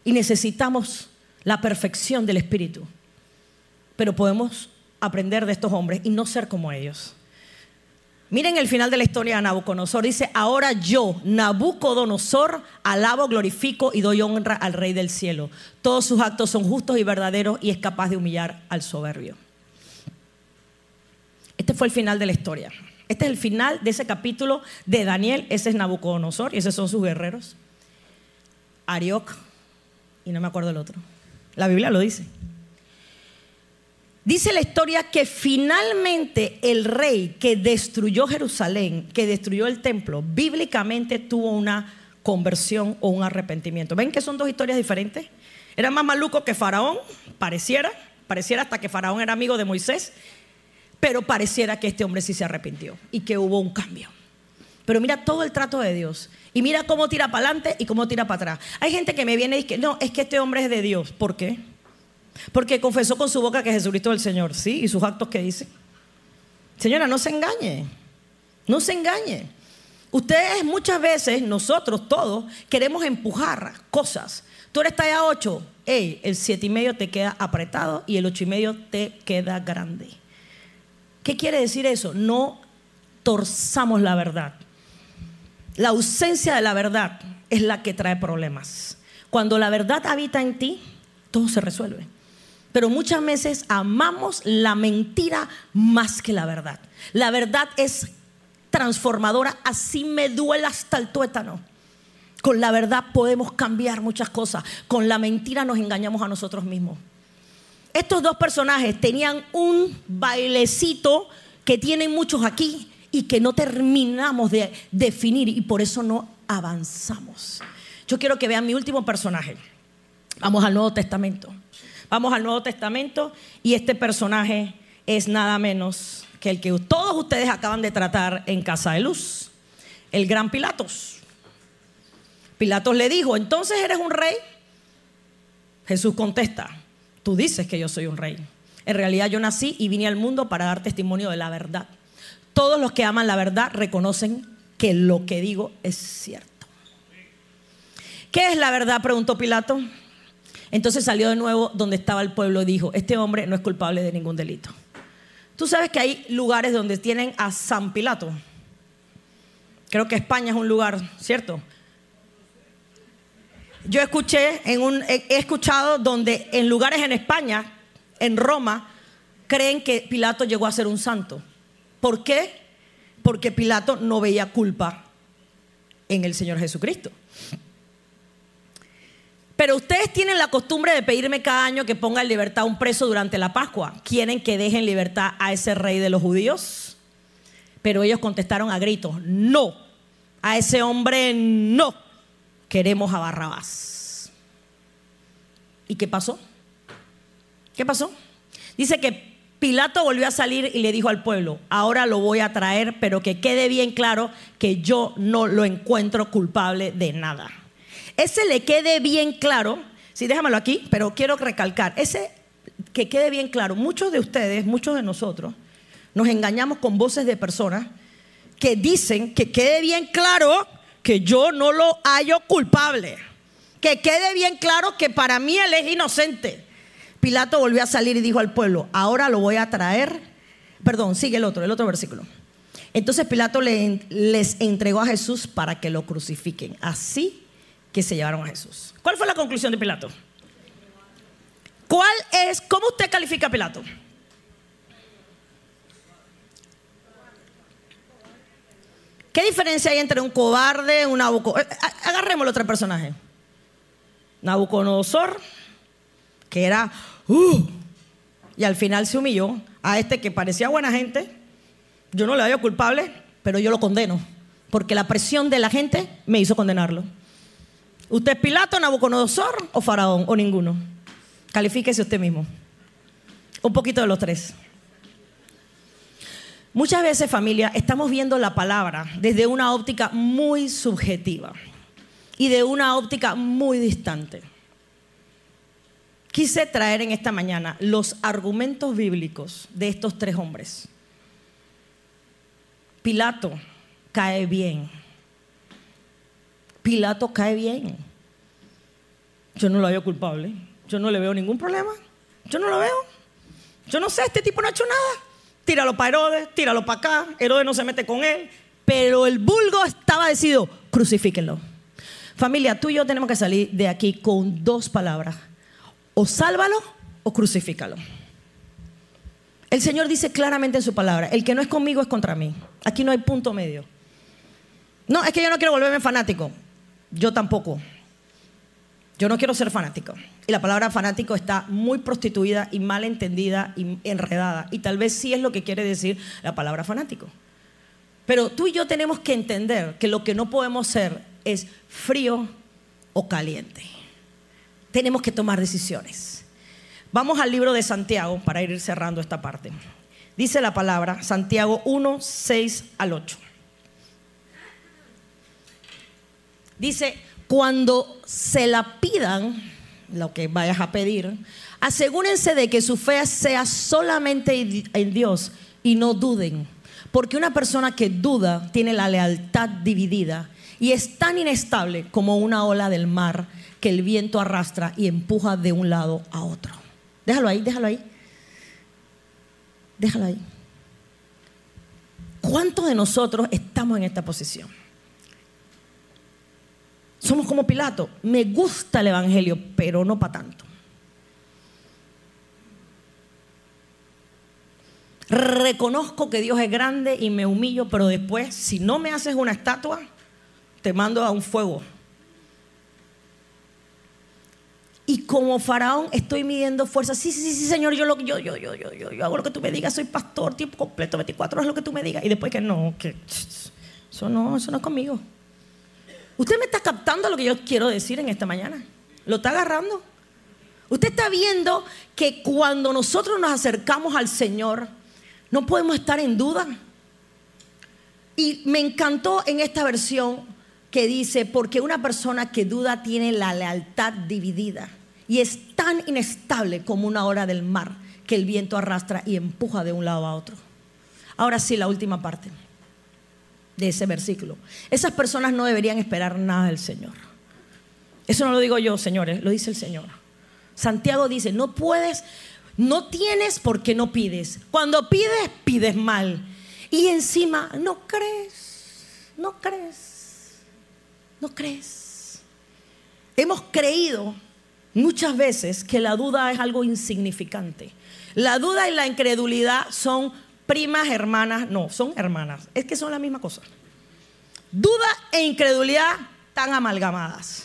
Y necesitamos la perfección del Espíritu pero podemos aprender de estos hombres y no ser como ellos. Miren el final de la historia de Nabucodonosor. Dice, ahora yo, Nabucodonosor, alabo, glorifico y doy honra al Rey del cielo. Todos sus actos son justos y verdaderos y es capaz de humillar al soberbio. Este fue el final de la historia. Este es el final de ese capítulo de Daniel. Ese es Nabucodonosor y esos son sus guerreros. Arioc y no me acuerdo el otro. La Biblia lo dice. Dice la historia que finalmente el rey que destruyó Jerusalén, que destruyó el templo, bíblicamente tuvo una conversión o un arrepentimiento. ¿Ven que son dos historias diferentes? Era más maluco que Faraón, pareciera, pareciera hasta que Faraón era amigo de Moisés, pero pareciera que este hombre sí se arrepintió y que hubo un cambio. Pero mira todo el trato de Dios. Y mira cómo tira para adelante y cómo tira para atrás. Hay gente que me viene y dice, no, es que este hombre es de Dios. ¿Por qué? Porque confesó con su boca que Jesucristo es el Señor, ¿sí? ¿Y sus actos qué dice? Señora, no se engañe, no se engañe. Ustedes muchas veces, nosotros todos, queremos empujar cosas. Tú eres talla 8, hey, el 7 y medio te queda apretado y el 8 y medio te queda grande. ¿Qué quiere decir eso? No torzamos la verdad. La ausencia de la verdad es la que trae problemas. Cuando la verdad habita en ti, todo se resuelve pero muchas veces amamos la mentira más que la verdad. La verdad es transformadora, así me duele hasta el tuétano. Con la verdad podemos cambiar muchas cosas, con la mentira nos engañamos a nosotros mismos. Estos dos personajes tenían un bailecito que tienen muchos aquí y que no terminamos de definir y por eso no avanzamos. Yo quiero que vean mi último personaje. Vamos al Nuevo Testamento. Vamos al Nuevo Testamento y este personaje es nada menos que el que todos ustedes acaban de tratar en Casa de Luz, el gran Pilatos. Pilatos le dijo, entonces eres un rey. Jesús contesta, tú dices que yo soy un rey. En realidad yo nací y vine al mundo para dar testimonio de la verdad. Todos los que aman la verdad reconocen que lo que digo es cierto. ¿Qué es la verdad? preguntó Pilato. Entonces salió de nuevo donde estaba el pueblo y dijo, este hombre no es culpable de ningún delito. Tú sabes que hay lugares donde tienen a San Pilato. Creo que España es un lugar, ¿cierto? Yo escuché en un, he escuchado donde en lugares en España, en Roma, creen que Pilato llegó a ser un santo. ¿Por qué? Porque Pilato no veía culpa en el Señor Jesucristo. Pero ustedes tienen la costumbre de pedirme cada año que ponga en libertad a un preso durante la Pascua. ¿Quieren que dejen libertad a ese rey de los judíos? Pero ellos contestaron a gritos, no, a ese hombre no, queremos a Barrabás. ¿Y qué pasó? ¿Qué pasó? Dice que Pilato volvió a salir y le dijo al pueblo, ahora lo voy a traer, pero que quede bien claro que yo no lo encuentro culpable de nada ese le quede bien claro, sí, déjamelo aquí, pero quiero recalcar, ese que quede bien claro, muchos de ustedes, muchos de nosotros, nos engañamos con voces de personas que dicen que quede bien claro que yo no lo hallo culpable, que quede bien claro que para mí él es inocente. Pilato volvió a salir y dijo al pueblo, ahora lo voy a traer, perdón, sigue el otro, el otro versículo. Entonces Pilato les entregó a Jesús para que lo crucifiquen. Así que se llevaron a Jesús. ¿Cuál fue la conclusión de Pilato? ¿Cuál es, cómo usted califica a Pilato? ¿Qué diferencia hay entre un cobarde, un Nabucodonosor? Eh, Agarremos el otro personaje. Nabucodonosor, que era, uh, y al final se humilló a este que parecía buena gente. Yo no le hallo culpable, pero yo lo condeno, porque la presión de la gente me hizo condenarlo. ¿Usted es Pilato, Nabucodonosor o Faraón o ninguno? Califíquese usted mismo. Un poquito de los tres. Muchas veces, familia, estamos viendo la palabra desde una óptica muy subjetiva y de una óptica muy distante. Quise traer en esta mañana los argumentos bíblicos de estos tres hombres. Pilato cae bien. Pilato cae bien. Yo no lo veo culpable. Yo no le veo ningún problema. Yo no lo veo. Yo no sé, este tipo no ha hecho nada. Tíralo para Herodes, tíralo para acá. Herodes no se mete con él. Pero el vulgo estaba decidido, crucifíquenlo. Familia, tú y yo tenemos que salir de aquí con dos palabras. O sálvalo o crucifícalo. El Señor dice claramente en su palabra, el que no es conmigo es contra mí. Aquí no hay punto medio. No, es que yo no quiero volverme fanático. Yo tampoco. Yo no quiero ser fanático. Y la palabra fanático está muy prostituida y mal entendida y enredada. Y tal vez sí es lo que quiere decir la palabra fanático. Pero tú y yo tenemos que entender que lo que no podemos ser es frío o caliente. Tenemos que tomar decisiones. Vamos al libro de Santiago para ir cerrando esta parte. Dice la palabra Santiago 1, 6 al 8. Dice, cuando se la pidan, lo que vayas a pedir, asegúrense de que su fe sea solamente en Dios y no duden. Porque una persona que duda tiene la lealtad dividida y es tan inestable como una ola del mar que el viento arrastra y empuja de un lado a otro. Déjalo ahí, déjalo ahí. Déjalo ahí. ¿Cuántos de nosotros estamos en esta posición? Somos como Pilato. Me gusta el Evangelio, pero no para tanto. Reconozco que Dios es grande y me humillo, pero después, si no me haces una estatua, te mando a un fuego. Y como faraón estoy midiendo fuerza. Sí, sí, sí, señor, yo, lo, yo, yo, yo, yo, yo, hago lo que tú me digas, soy pastor, tiempo completo, 24 horas lo que tú me digas. Y después que no, que eso no, eso no es conmigo. Usted me está captando lo que yo quiero decir en esta mañana. ¿Lo está agarrando? Usted está viendo que cuando nosotros nos acercamos al Señor, no podemos estar en duda. Y me encantó en esta versión que dice, porque una persona que duda tiene la lealtad dividida y es tan inestable como una hora del mar que el viento arrastra y empuja de un lado a otro. Ahora sí, la última parte de ese versículo. Esas personas no deberían esperar nada del Señor. Eso no lo digo yo, señores, lo dice el Señor. Santiago dice, no puedes, no tienes porque no pides. Cuando pides, pides mal. Y encima, no crees, no crees, no crees. Hemos creído muchas veces que la duda es algo insignificante. La duda y la incredulidad son primas, hermanas, no, son hermanas. Es que son la misma cosa. Duda e incredulidad están amalgamadas.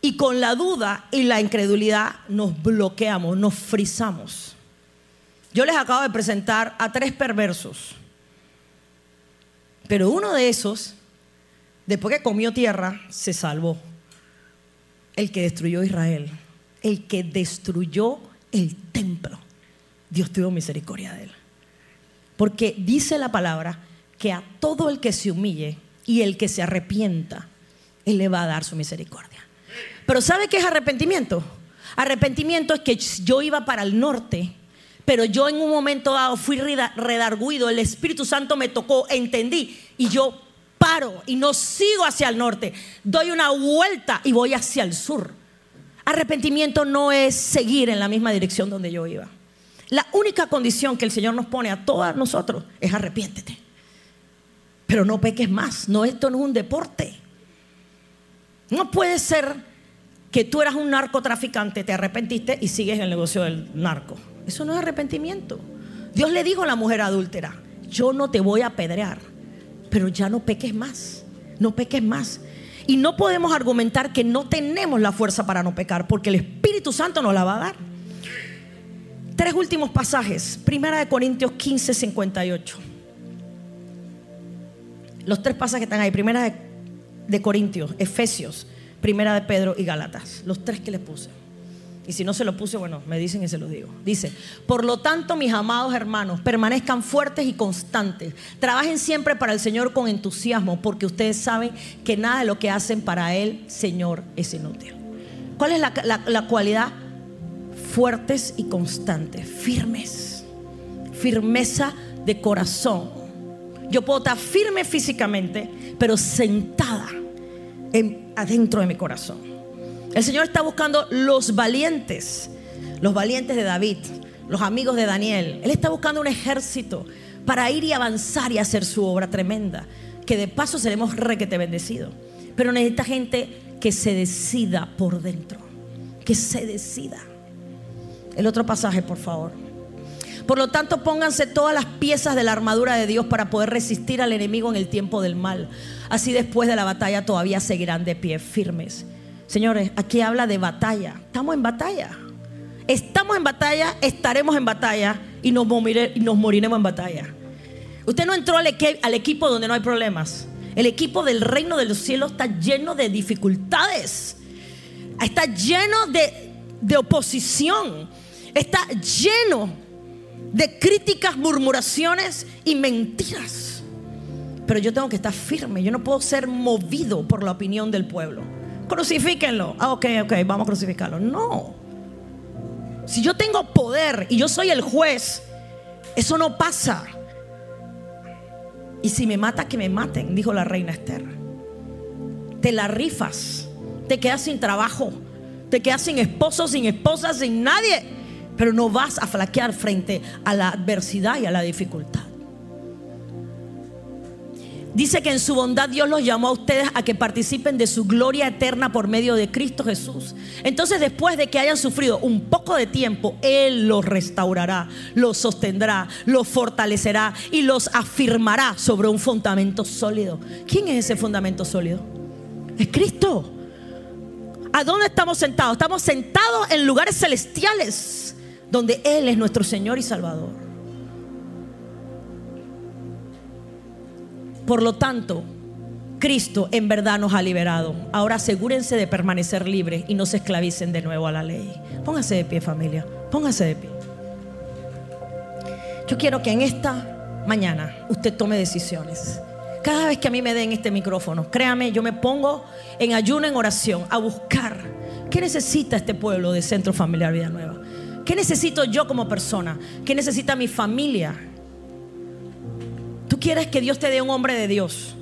Y con la duda y la incredulidad nos bloqueamos, nos frizamos. Yo les acabo de presentar a tres perversos. Pero uno de esos, después que comió tierra, se salvó. El que destruyó Israel. El que destruyó el templo. Dios tuvo misericordia de él. Porque dice la palabra que a todo el que se humille y el que se arrepienta, Él le va a dar su misericordia. Pero ¿sabe qué es arrepentimiento? Arrepentimiento es que yo iba para el norte, pero yo en un momento dado fui redarguido, el Espíritu Santo me tocó, entendí y yo paro y no sigo hacia el norte, doy una vuelta y voy hacia el sur. Arrepentimiento no es seguir en la misma dirección donde yo iba. La única condición que el Señor nos pone a todos nosotros es arrepiéntete. Pero no peques más. No, esto no es un deporte. No puede ser que tú eras un narcotraficante, te arrepentiste y sigues en el negocio del narco. Eso no es arrepentimiento. Dios le dijo a la mujer adúltera, yo no te voy a apedrear, pero ya no peques más, no peques más. Y no podemos argumentar que no tenemos la fuerza para no pecar, porque el Espíritu Santo nos la va a dar. Tres últimos pasajes. Primera de Corintios 15, 58. Los tres pasajes que están ahí. Primera de, Corintios, Efesios, Primera de Pedro y Galatas. Los tres que les puse. Y si no se lo puse, bueno, me dicen y se los digo. Dice, por lo tanto, mis amados hermanos, permanezcan fuertes y constantes. Trabajen siempre para el Señor con entusiasmo, porque ustedes saben que nada de lo que hacen para Él, Señor, es inútil. ¿Cuál es la, la- la cualidad? Fuertes y constantes, firmes. Firmeza de corazón. Yo puedo estar firme físicamente, pero sentada en- adentro de mi corazón. El Señor está buscando los valientes, los valientes de David, los amigos de Daniel. Él está buscando un ejército para ir y avanzar y hacer su obra tremenda, que de paso seremos requete bendecidos. Pero necesita gente que se decida por dentro, que se decida. El otro pasaje, por favor. Por lo tanto, pónganse todas las piezas de la armadura de Dios para poder resistir al enemigo en el tiempo del mal. Así después de la batalla todavía seguirán de pie firmes. Señores, aquí habla de batalla. Estamos en batalla. Estamos en batalla, estaremos en batalla y nos, moriremos en batalla. Usted no entró al, equi- al equipo donde no hay problemas. El equipo del reino de los cielos está lleno de dificultades. Está lleno de oposición. Está lleno de críticas, murmuraciones y mentiras. Pero yo tengo que estar firme. Yo no puedo ser movido por la opinión del pueblo. Crucifíquenlo. Ah, ok, ok, vamos a crucificarlo. No. Si yo tengo poder y yo soy el juez, eso no pasa. Y si me mata, que me maten, dijo la reina Esther. Te la rifas, te quedas sin trabajo, te quedas sin esposo, sin esposa, sin nadie. Pero no vas a flaquear frente a la adversidad y a la dificultad. Dice que en su bondad Dios los llamó a ustedes a que participen de su gloria eterna por medio de Cristo Jesús. Entonces después de que hayan sufrido un poco de tiempo, Él los restaurará, los sostendrá, los fortalecerá y los afirmará sobre un fundamento sólido. ¿Quién es ese fundamento sólido? Es Cristo. ¿A dónde estamos sentados? Estamos sentados en lugares celestiales donde Él es nuestro Señor y Salvador. Por lo tanto, Cristo en verdad nos ha liberado. Ahora asegúrense de permanecer libres y no se esclavicen de nuevo a la ley. Póngase de pie familia, póngase de pie. Yo quiero que en esta mañana usted tome decisiones. Cada vez que a mí me den este micrófono, créame, yo me pongo en ayuno, en oración, a buscar qué necesita este pueblo de Centro Familiar Vida Nueva. ¿Qué necesito yo como persona? ¿Qué necesita mi familia? Tú quieres que Dios te dé un hombre de Dios.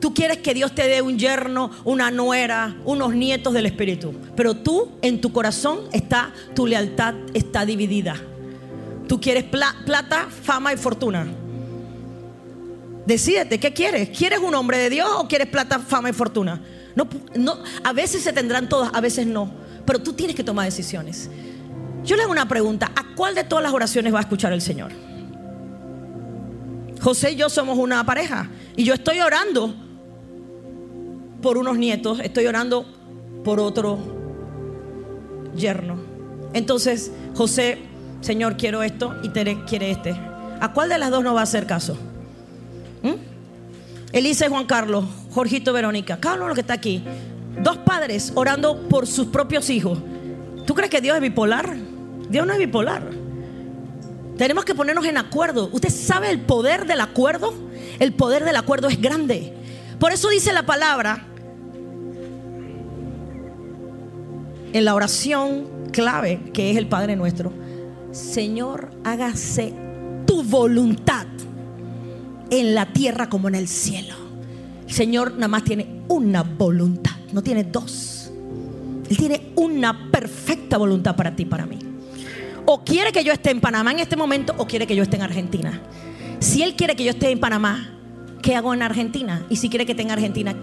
Tú quieres que Dios te dé un yerno, una nuera, unos nietos del Espíritu. Pero tú, en tu corazón, está tu lealtad está dividida. Tú quieres pla- plata, fama y fortuna. Decídete, ¿qué quieres? ¿Quieres un hombre de Dios o quieres plata, fama y fortuna? No, no, a veces se tendrán todas, a veces no. Pero tú tienes que tomar decisiones. Yo le hago una pregunta. ¿A cuál de todas las oraciones va a escuchar el Señor? José y yo somos una pareja. Y yo estoy orando por unos nietos, estoy orando por otro yerno. Entonces, José, Señor, quiero esto y Tere quiere este. ¿A cuál de las dos no va a hacer caso? ¿Mm? Elisa y Juan Carlos, Jorgito y Verónica, cada uno de los que está aquí. Dos padres orando por sus propios hijos. ¿Tú crees que Dios es bipolar? Dios no es bipolar. Tenemos que ponernos en acuerdo. ¿Usted sabe el poder del acuerdo? El poder del acuerdo es grande. Por eso dice la palabra en la oración clave que es el Padre nuestro. Señor, hágase tu voluntad en la tierra como en el cielo. El Señor nada más tiene una voluntad, no tiene dos. Él tiene una perfecta voluntad para ti para mí. O quiere que yo esté en Panamá en este momento o quiere que yo esté en Argentina. Si Él quiere que yo esté en Panamá, ¿qué hago en Argentina? Y si quiere que esté en Argentina,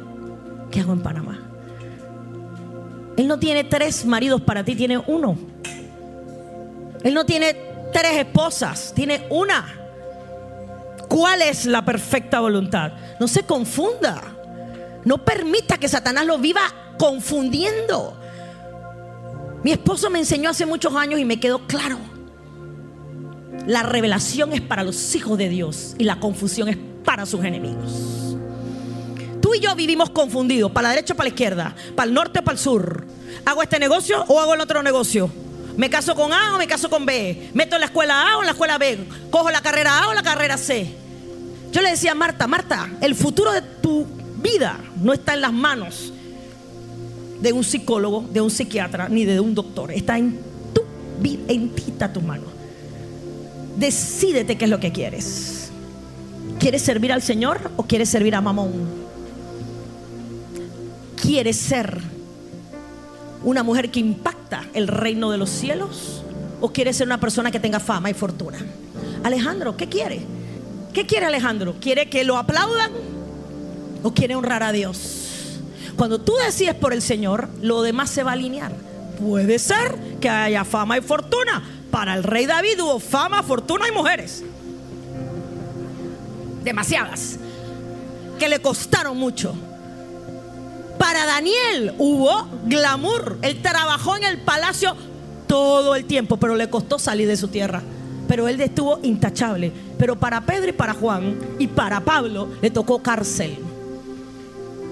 ¿qué hago en Panamá? Él no tiene tres maridos para ti, tiene uno. Él no tiene tres esposas, tiene una. ¿Cuál es la perfecta voluntad? No se confunda. No permita que Satanás lo viva confundiendo. Mi esposo me enseñó hace muchos años y me quedó claro. La revelación es para los hijos de Dios y la confusión es para sus enemigos. Tú y yo vivimos confundidos, para la derecha o para la izquierda, para el norte o para el sur. ¿Hago este negocio o hago el otro negocio? ¿Me caso con A o me caso con B? ¿Meto en la escuela A o en la escuela B? ¿Cojo la carrera A o la carrera C? Yo le decía a Marta, Marta, el futuro de tu vida no está en las manos de un psicólogo, de un psiquiatra, ni de un doctor. Está en tu vida, en ti está tu mano. Decídete qué es lo que quieres. ¿Quieres servir al Señor o quieres servir a Mamón? ¿Quieres ser una mujer que impacta el reino de los cielos o quieres ser una persona que tenga fama y fortuna? Alejandro, ¿qué quiere? ¿Qué quiere Alejandro? ¿Quiere que lo aplaudan o quiere honrar a Dios? Cuando tú decides por el Señor, lo demás se va a alinear. Puede ser que haya fama y fortuna. Para el rey David hubo fama, fortuna y mujeres. Demasiadas. Que le costaron mucho. Para Daniel hubo glamour. Él trabajó en el palacio todo el tiempo, pero le costó salir de su tierra. Pero él estuvo intachable. Pero para Pedro y para Juan y para Pablo le tocó cárcel.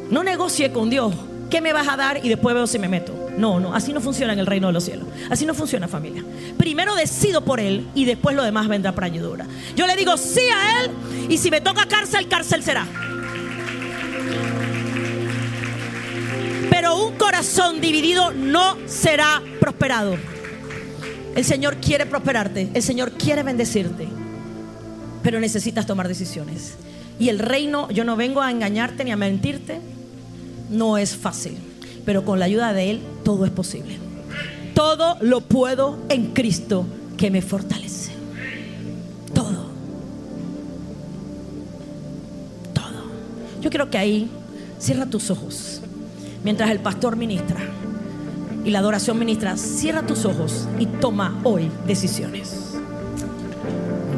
No negocie con Dios. ¿Qué me vas a dar? Y después veo si me meto. No, no, así no funciona en el reino de los cielos. Así no funciona familia. Primero decido por Él y después lo demás vendrá para ayudar. Yo le digo sí a Él y si me toca cárcel, cárcel será. Pero un corazón dividido no será prosperado. El Señor quiere prosperarte, el Señor quiere bendecirte, pero necesitas tomar decisiones. Y el reino, yo no vengo a engañarte ni a mentirte, no es fácil, pero con la ayuda de Él todo es posible. Todo lo puedo en Cristo que me fortalece. Todo. Todo. Yo quiero que ahí cierra tus ojos mientras el pastor ministra y la adoración ministra. Cierra tus ojos y toma hoy decisiones.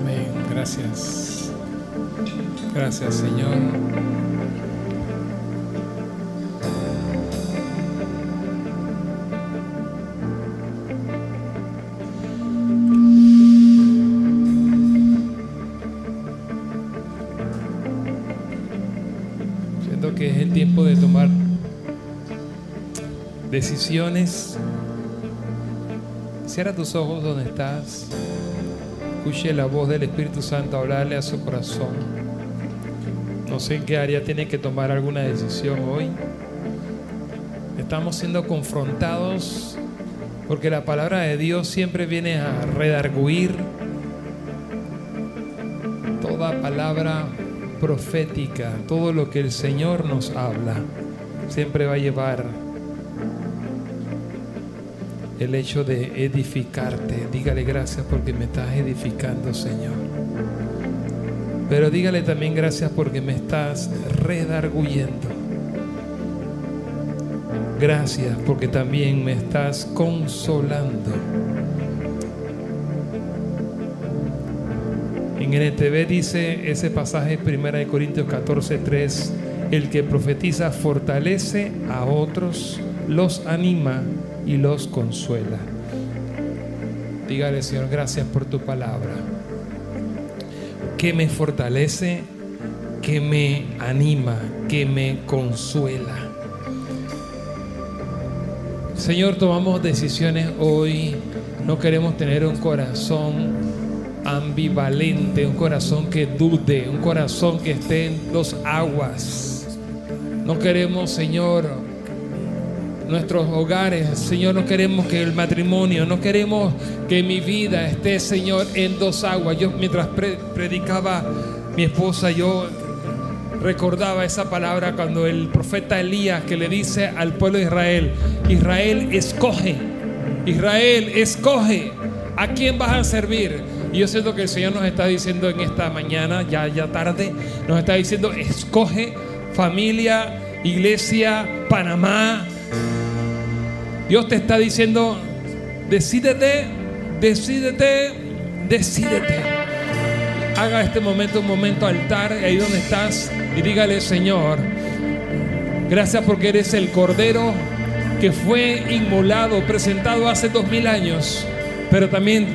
Amén. Gracias. Gracias, Señor. Decisiones. Cierra tus ojos donde estás. Escuche la voz del Espíritu Santo hablarle a su corazón. No sé en qué área tiene que tomar alguna decisión hoy. Estamos siendo confrontados porque la palabra de Dios siempre viene a redarguir toda palabra profética, todo lo que el Señor nos habla, siempre va a llevar el hecho de edificarte. Dígale gracias porque me estás edificando, Señor. Pero dígale también gracias porque me estás redarguyendo. Gracias porque también me estás consolando. En NTV dice ese pasaje 1 Corintios 14, 3, el que profetiza fortalece a otros, los anima y los consuela. Dígale, Señor, gracias por tu palabra, que me fortalece, que me anima, que me consuela. Señor, tomamos decisiones hoy. No queremos tener un corazón ambivalente, un corazón que dude, un corazón que esté en dos aguas. No queremos, Señor, nuestros hogares, Señor, no queremos que el matrimonio, no queremos que mi vida esté, Señor, en dos aguas. Yo mientras predicaba mi esposa, yo recordaba esa palabra cuando el profeta Elías que le dice al pueblo de Israel, Israel escoge, Israel escoge a quién vas a servir. Y yo siento que el Señor nos está diciendo en esta mañana, ya, ya tarde, nos está diciendo, escoge familia, iglesia, Panamá, Dios te está diciendo, decídete, decídete, decídete. haga este momento un momento altar ahí donde estás y dígale, Señor, gracias porque eres el Cordero que fue inmolado, presentado hace dos mil años, pero también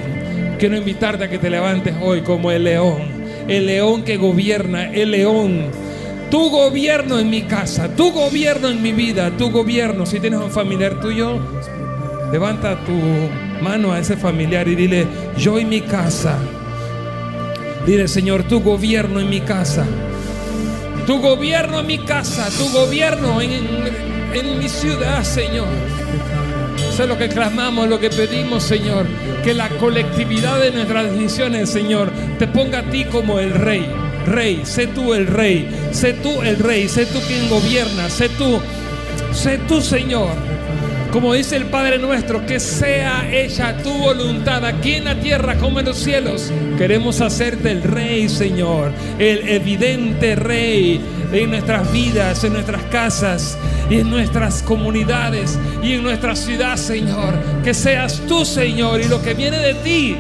quiero invitarte a que te levantes hoy como el león, el león que gobierna, el león. Tu gobierno en mi casa, tu gobierno en mi vida, tu gobierno. Si tienes un familiar tuyo, levanta tu mano a ese familiar y dile, yo en mi casa Dile, Señor, tu gobierno en mi casa. Tu gobierno en mi casa. Tu gobierno en, mi ciudad, Señor. Eso es lo que clamamos, lo que pedimos, Señor. Que la colectividad de nuestras decisiones, Señor, te ponga a ti como el rey. Rey, sé tú el rey. Sé tú el rey. Sé tú quien gobierna. Sé tú. Sé tú, Señor como dice el Padre nuestro, que sea hecha tu voluntad aquí en la tierra como en los cielos. Queremos hacerte el Rey, Señor, el evidente Rey en nuestras vidas, en nuestras casas y en nuestras comunidades y en nuestra ciudad, Señor. Que seas tú, Señor, y lo que viene de ti.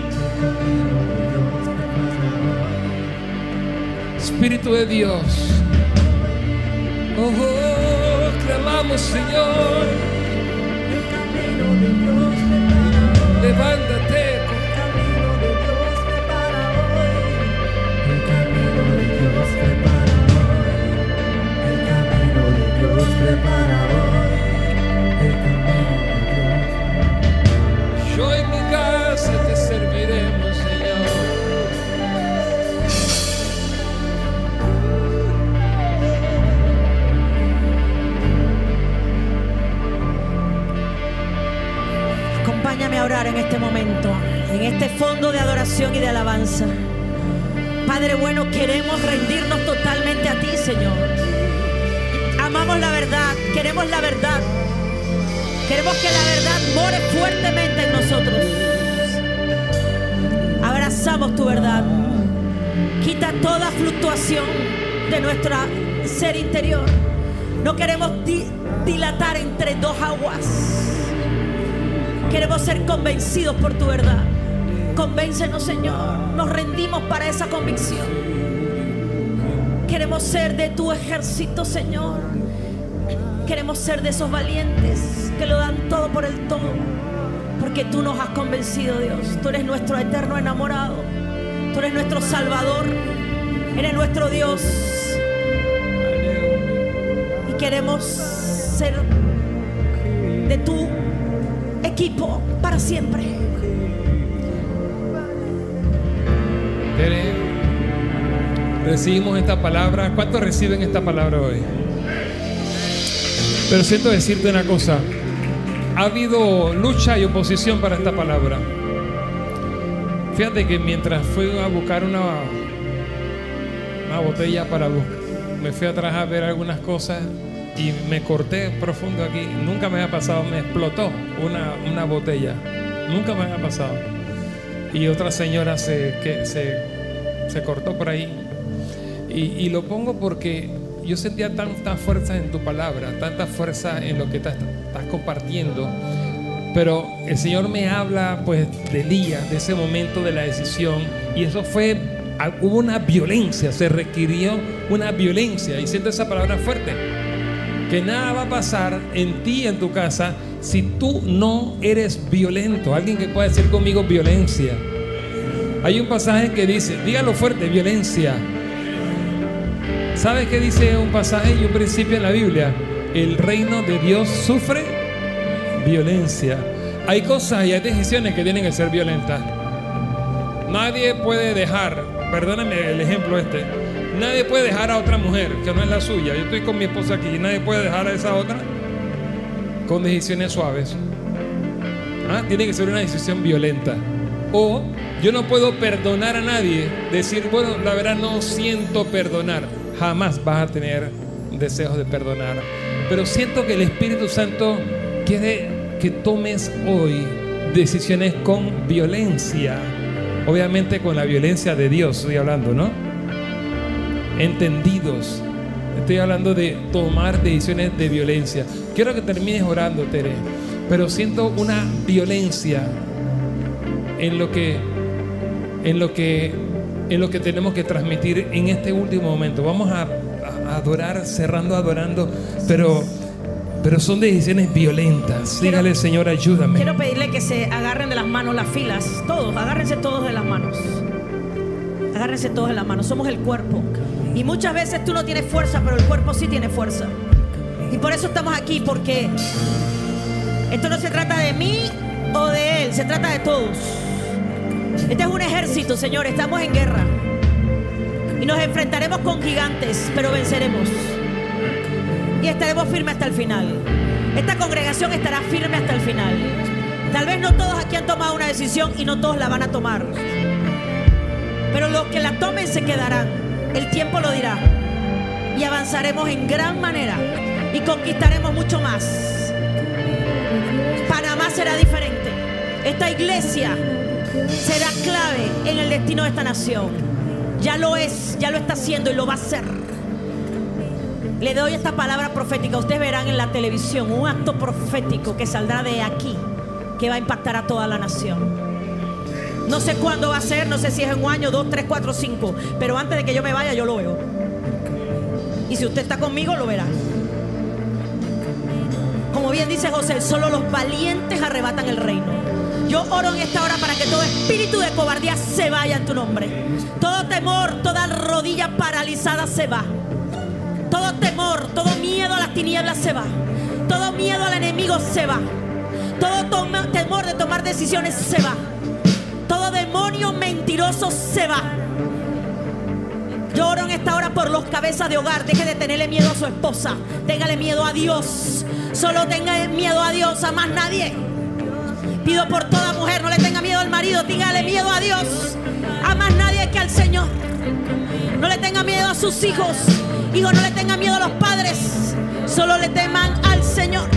Espíritu de Dios. Oh, oh clamamos, Señor. Levántate. El camino de Dios prepara hoy. El camino de Dios prepara hoy. El camino de Dios prepara hoy. A orar en este momento, en este fondo de adoración y de alabanza. Padre bueno, queremos rendirnos totalmente a ti, Señor. Amamos la verdad, queremos la verdad. Queremos que la verdad more fuertemente en nosotros. Abrazamos tu verdad. Quita toda fluctuación de nuestro ser interior. No queremos di- dilatar entre dos aguas. Queremos ser convencidos por tu verdad. Convéncenos, Señor. Nos rendimos para esa convicción. Queremos ser de tu ejército, Señor. Queremos ser de esos valientes que lo dan todo por el todo. Porque tú nos has convencido, Dios. Tú eres nuestro eterno enamorado. Tú eres nuestro Salvador. Eres nuestro Dios. Y queremos ser de tu equipo para siempre. Recibimos esta palabra. ¿Cuántos reciben esta palabra hoy? Pero siento decirte una cosa. Ha habido lucha y oposición para esta palabra. Fíjate que mientras fui a buscar una, una botella para buscar, me fui atrás a ver algunas cosas y me corté profundo aquí. Nunca me había pasado, me explotó una, una botella. Nunca me había pasado. Y otra señora se, que, se, se cortó por ahí. Y, y lo pongo porque yo sentía tanta fuerza en tu palabra, tanta fuerza en lo que estás, estás compartiendo. Pero el Señor me habla pues de Elías, de ese momento de la decisión. Y eso fue, hubo una violencia, se requirió una violencia. Y siento esa palabra fuerte. Que nada va a pasar en ti, en tu casa, si tú no eres violento. Alguien que pueda decir conmigo violencia. Hay un pasaje que dice, dígalo fuerte, violencia. ¿Sabes qué dice un pasaje y un principio en la Biblia? El reino de Dios sufre violencia. Hay cosas y hay decisiones que tienen que ser violentas. Nadie puede dejar, perdóname el ejemplo este, nadie puede dejar a otra mujer que no es la suya. Yo estoy con mi esposa aquí y nadie puede dejar a esa otra con decisiones suaves. ¿Ah? Tiene que ser una decisión violenta. O yo no puedo perdonar a nadie, decir, bueno, la verdad no siento perdonar. Jamás vas a tener deseos de perdonar. Pero siento que el Espíritu Santo quiere que tomes hoy decisiones con violencia. Obviamente con la violencia de Dios estoy hablando, ¿no? Entendidos. Estoy hablando de tomar decisiones de violencia. Quiero que termines orando, Tere. Pero siento una violencia en lo que en lo que es lo que tenemos que transmitir en este último momento. Vamos a, a adorar, cerrando, adorando, pero, pero son decisiones violentas. Quiero- Dígale, Señor, ayúdame. Quiero pedirle que se agarren de las manos las filas. Todos, agárrense todos de las manos. Agárrense todos de las manos. Somos el cuerpo. Y muchas veces tú no tienes fuerza, pero el cuerpo sí tiene fuerza. Y por eso estamos aquí, porque esto no se trata de mí o de él, se trata de todos. Este es un ejército, Señor. Estamos en guerra. Y nos enfrentaremos con gigantes, pero venceremos. Y estaremos firmes hasta el final. Esta congregación estará firme hasta el final. Tal vez no todos aquí han tomado una decisión y no todos la van a tomar. Pero los que la tomen se quedarán. El tiempo lo dirá. Y avanzaremos en gran manera. Y conquistaremos mucho más. Panamá será diferente. Esta iglesia será clave en el destino de esta nación. Ya lo es, ya lo está haciendo y lo va a hacer. Le doy esta palabra profética. Ustedes verán en la televisión un acto profético que saldrá de aquí, que va a impactar a toda la nación. No sé cuándo va a ser, no sé si es en un año, dos, tres, cuatro, cinco, pero antes de que yo me vaya, yo lo veo. Y si usted está conmigo, lo verá. Como bien dice José, solo los valientes arrebatan el reino. Yo oro en esta hora para que todo espíritu de cobardía se vaya en tu nombre. Todo temor, toda rodilla paralizada se va. Todo temor, todo miedo a las tinieblas se va. Todo miedo al enemigo se va. Todo temor de tomar decisiones se va. Todo demonio mentiroso se va. Yo oro en esta hora por los cabezas de hogar. Deje de tenerle miedo a su esposa. Téngale miedo a Dios. Solo tenga miedo a Dios, a más nadie. Pido por toda mujer, no le tenga miedo al marido, dígale miedo a Dios. A más nadie que al Señor. No le tenga miedo a sus hijos. Hijos, no le tenga miedo a los padres. Solo le teman al Señor.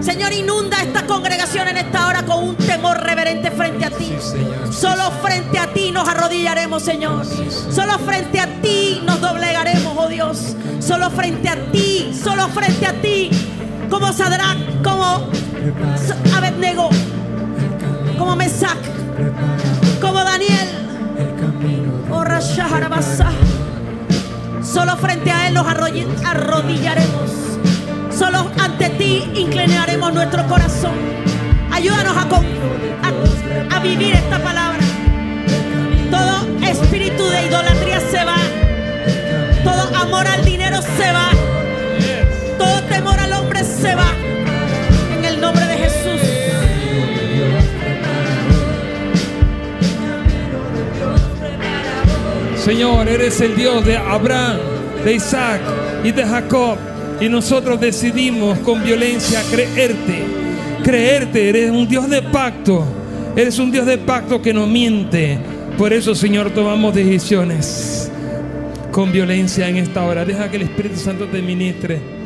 Señor, inunda esta congregación en esta hora con un temor reverente frente a ti. Solo frente a ti nos arrodillaremos, Señor. Solo frente a ti nos doblegaremos, oh Dios. Solo frente a ti, solo frente a ti. Como Sadrach, como Abednego, como Mesac, como Daniel. Oh, Rashaharabasa. Solo frente a Él nos arrodillaremos. Solo ante ti inclinaremos nuestro corazón. Ayúdanos a, a vivir esta palabra. Todo espíritu de idolatría se va. Todo amor al dinero se va. Todo temor al hombre se va. En el nombre de Jesús. Señor, eres el Dios de Abraham, de Isaac y de Jacob. Y nosotros decidimos con violencia creerte. Creerte, eres un Dios de pacto. Eres un Dios de pacto que no miente. Por eso, Señor, tomamos decisiones con violencia en esta hora. Deja que el Espíritu Santo te ministre.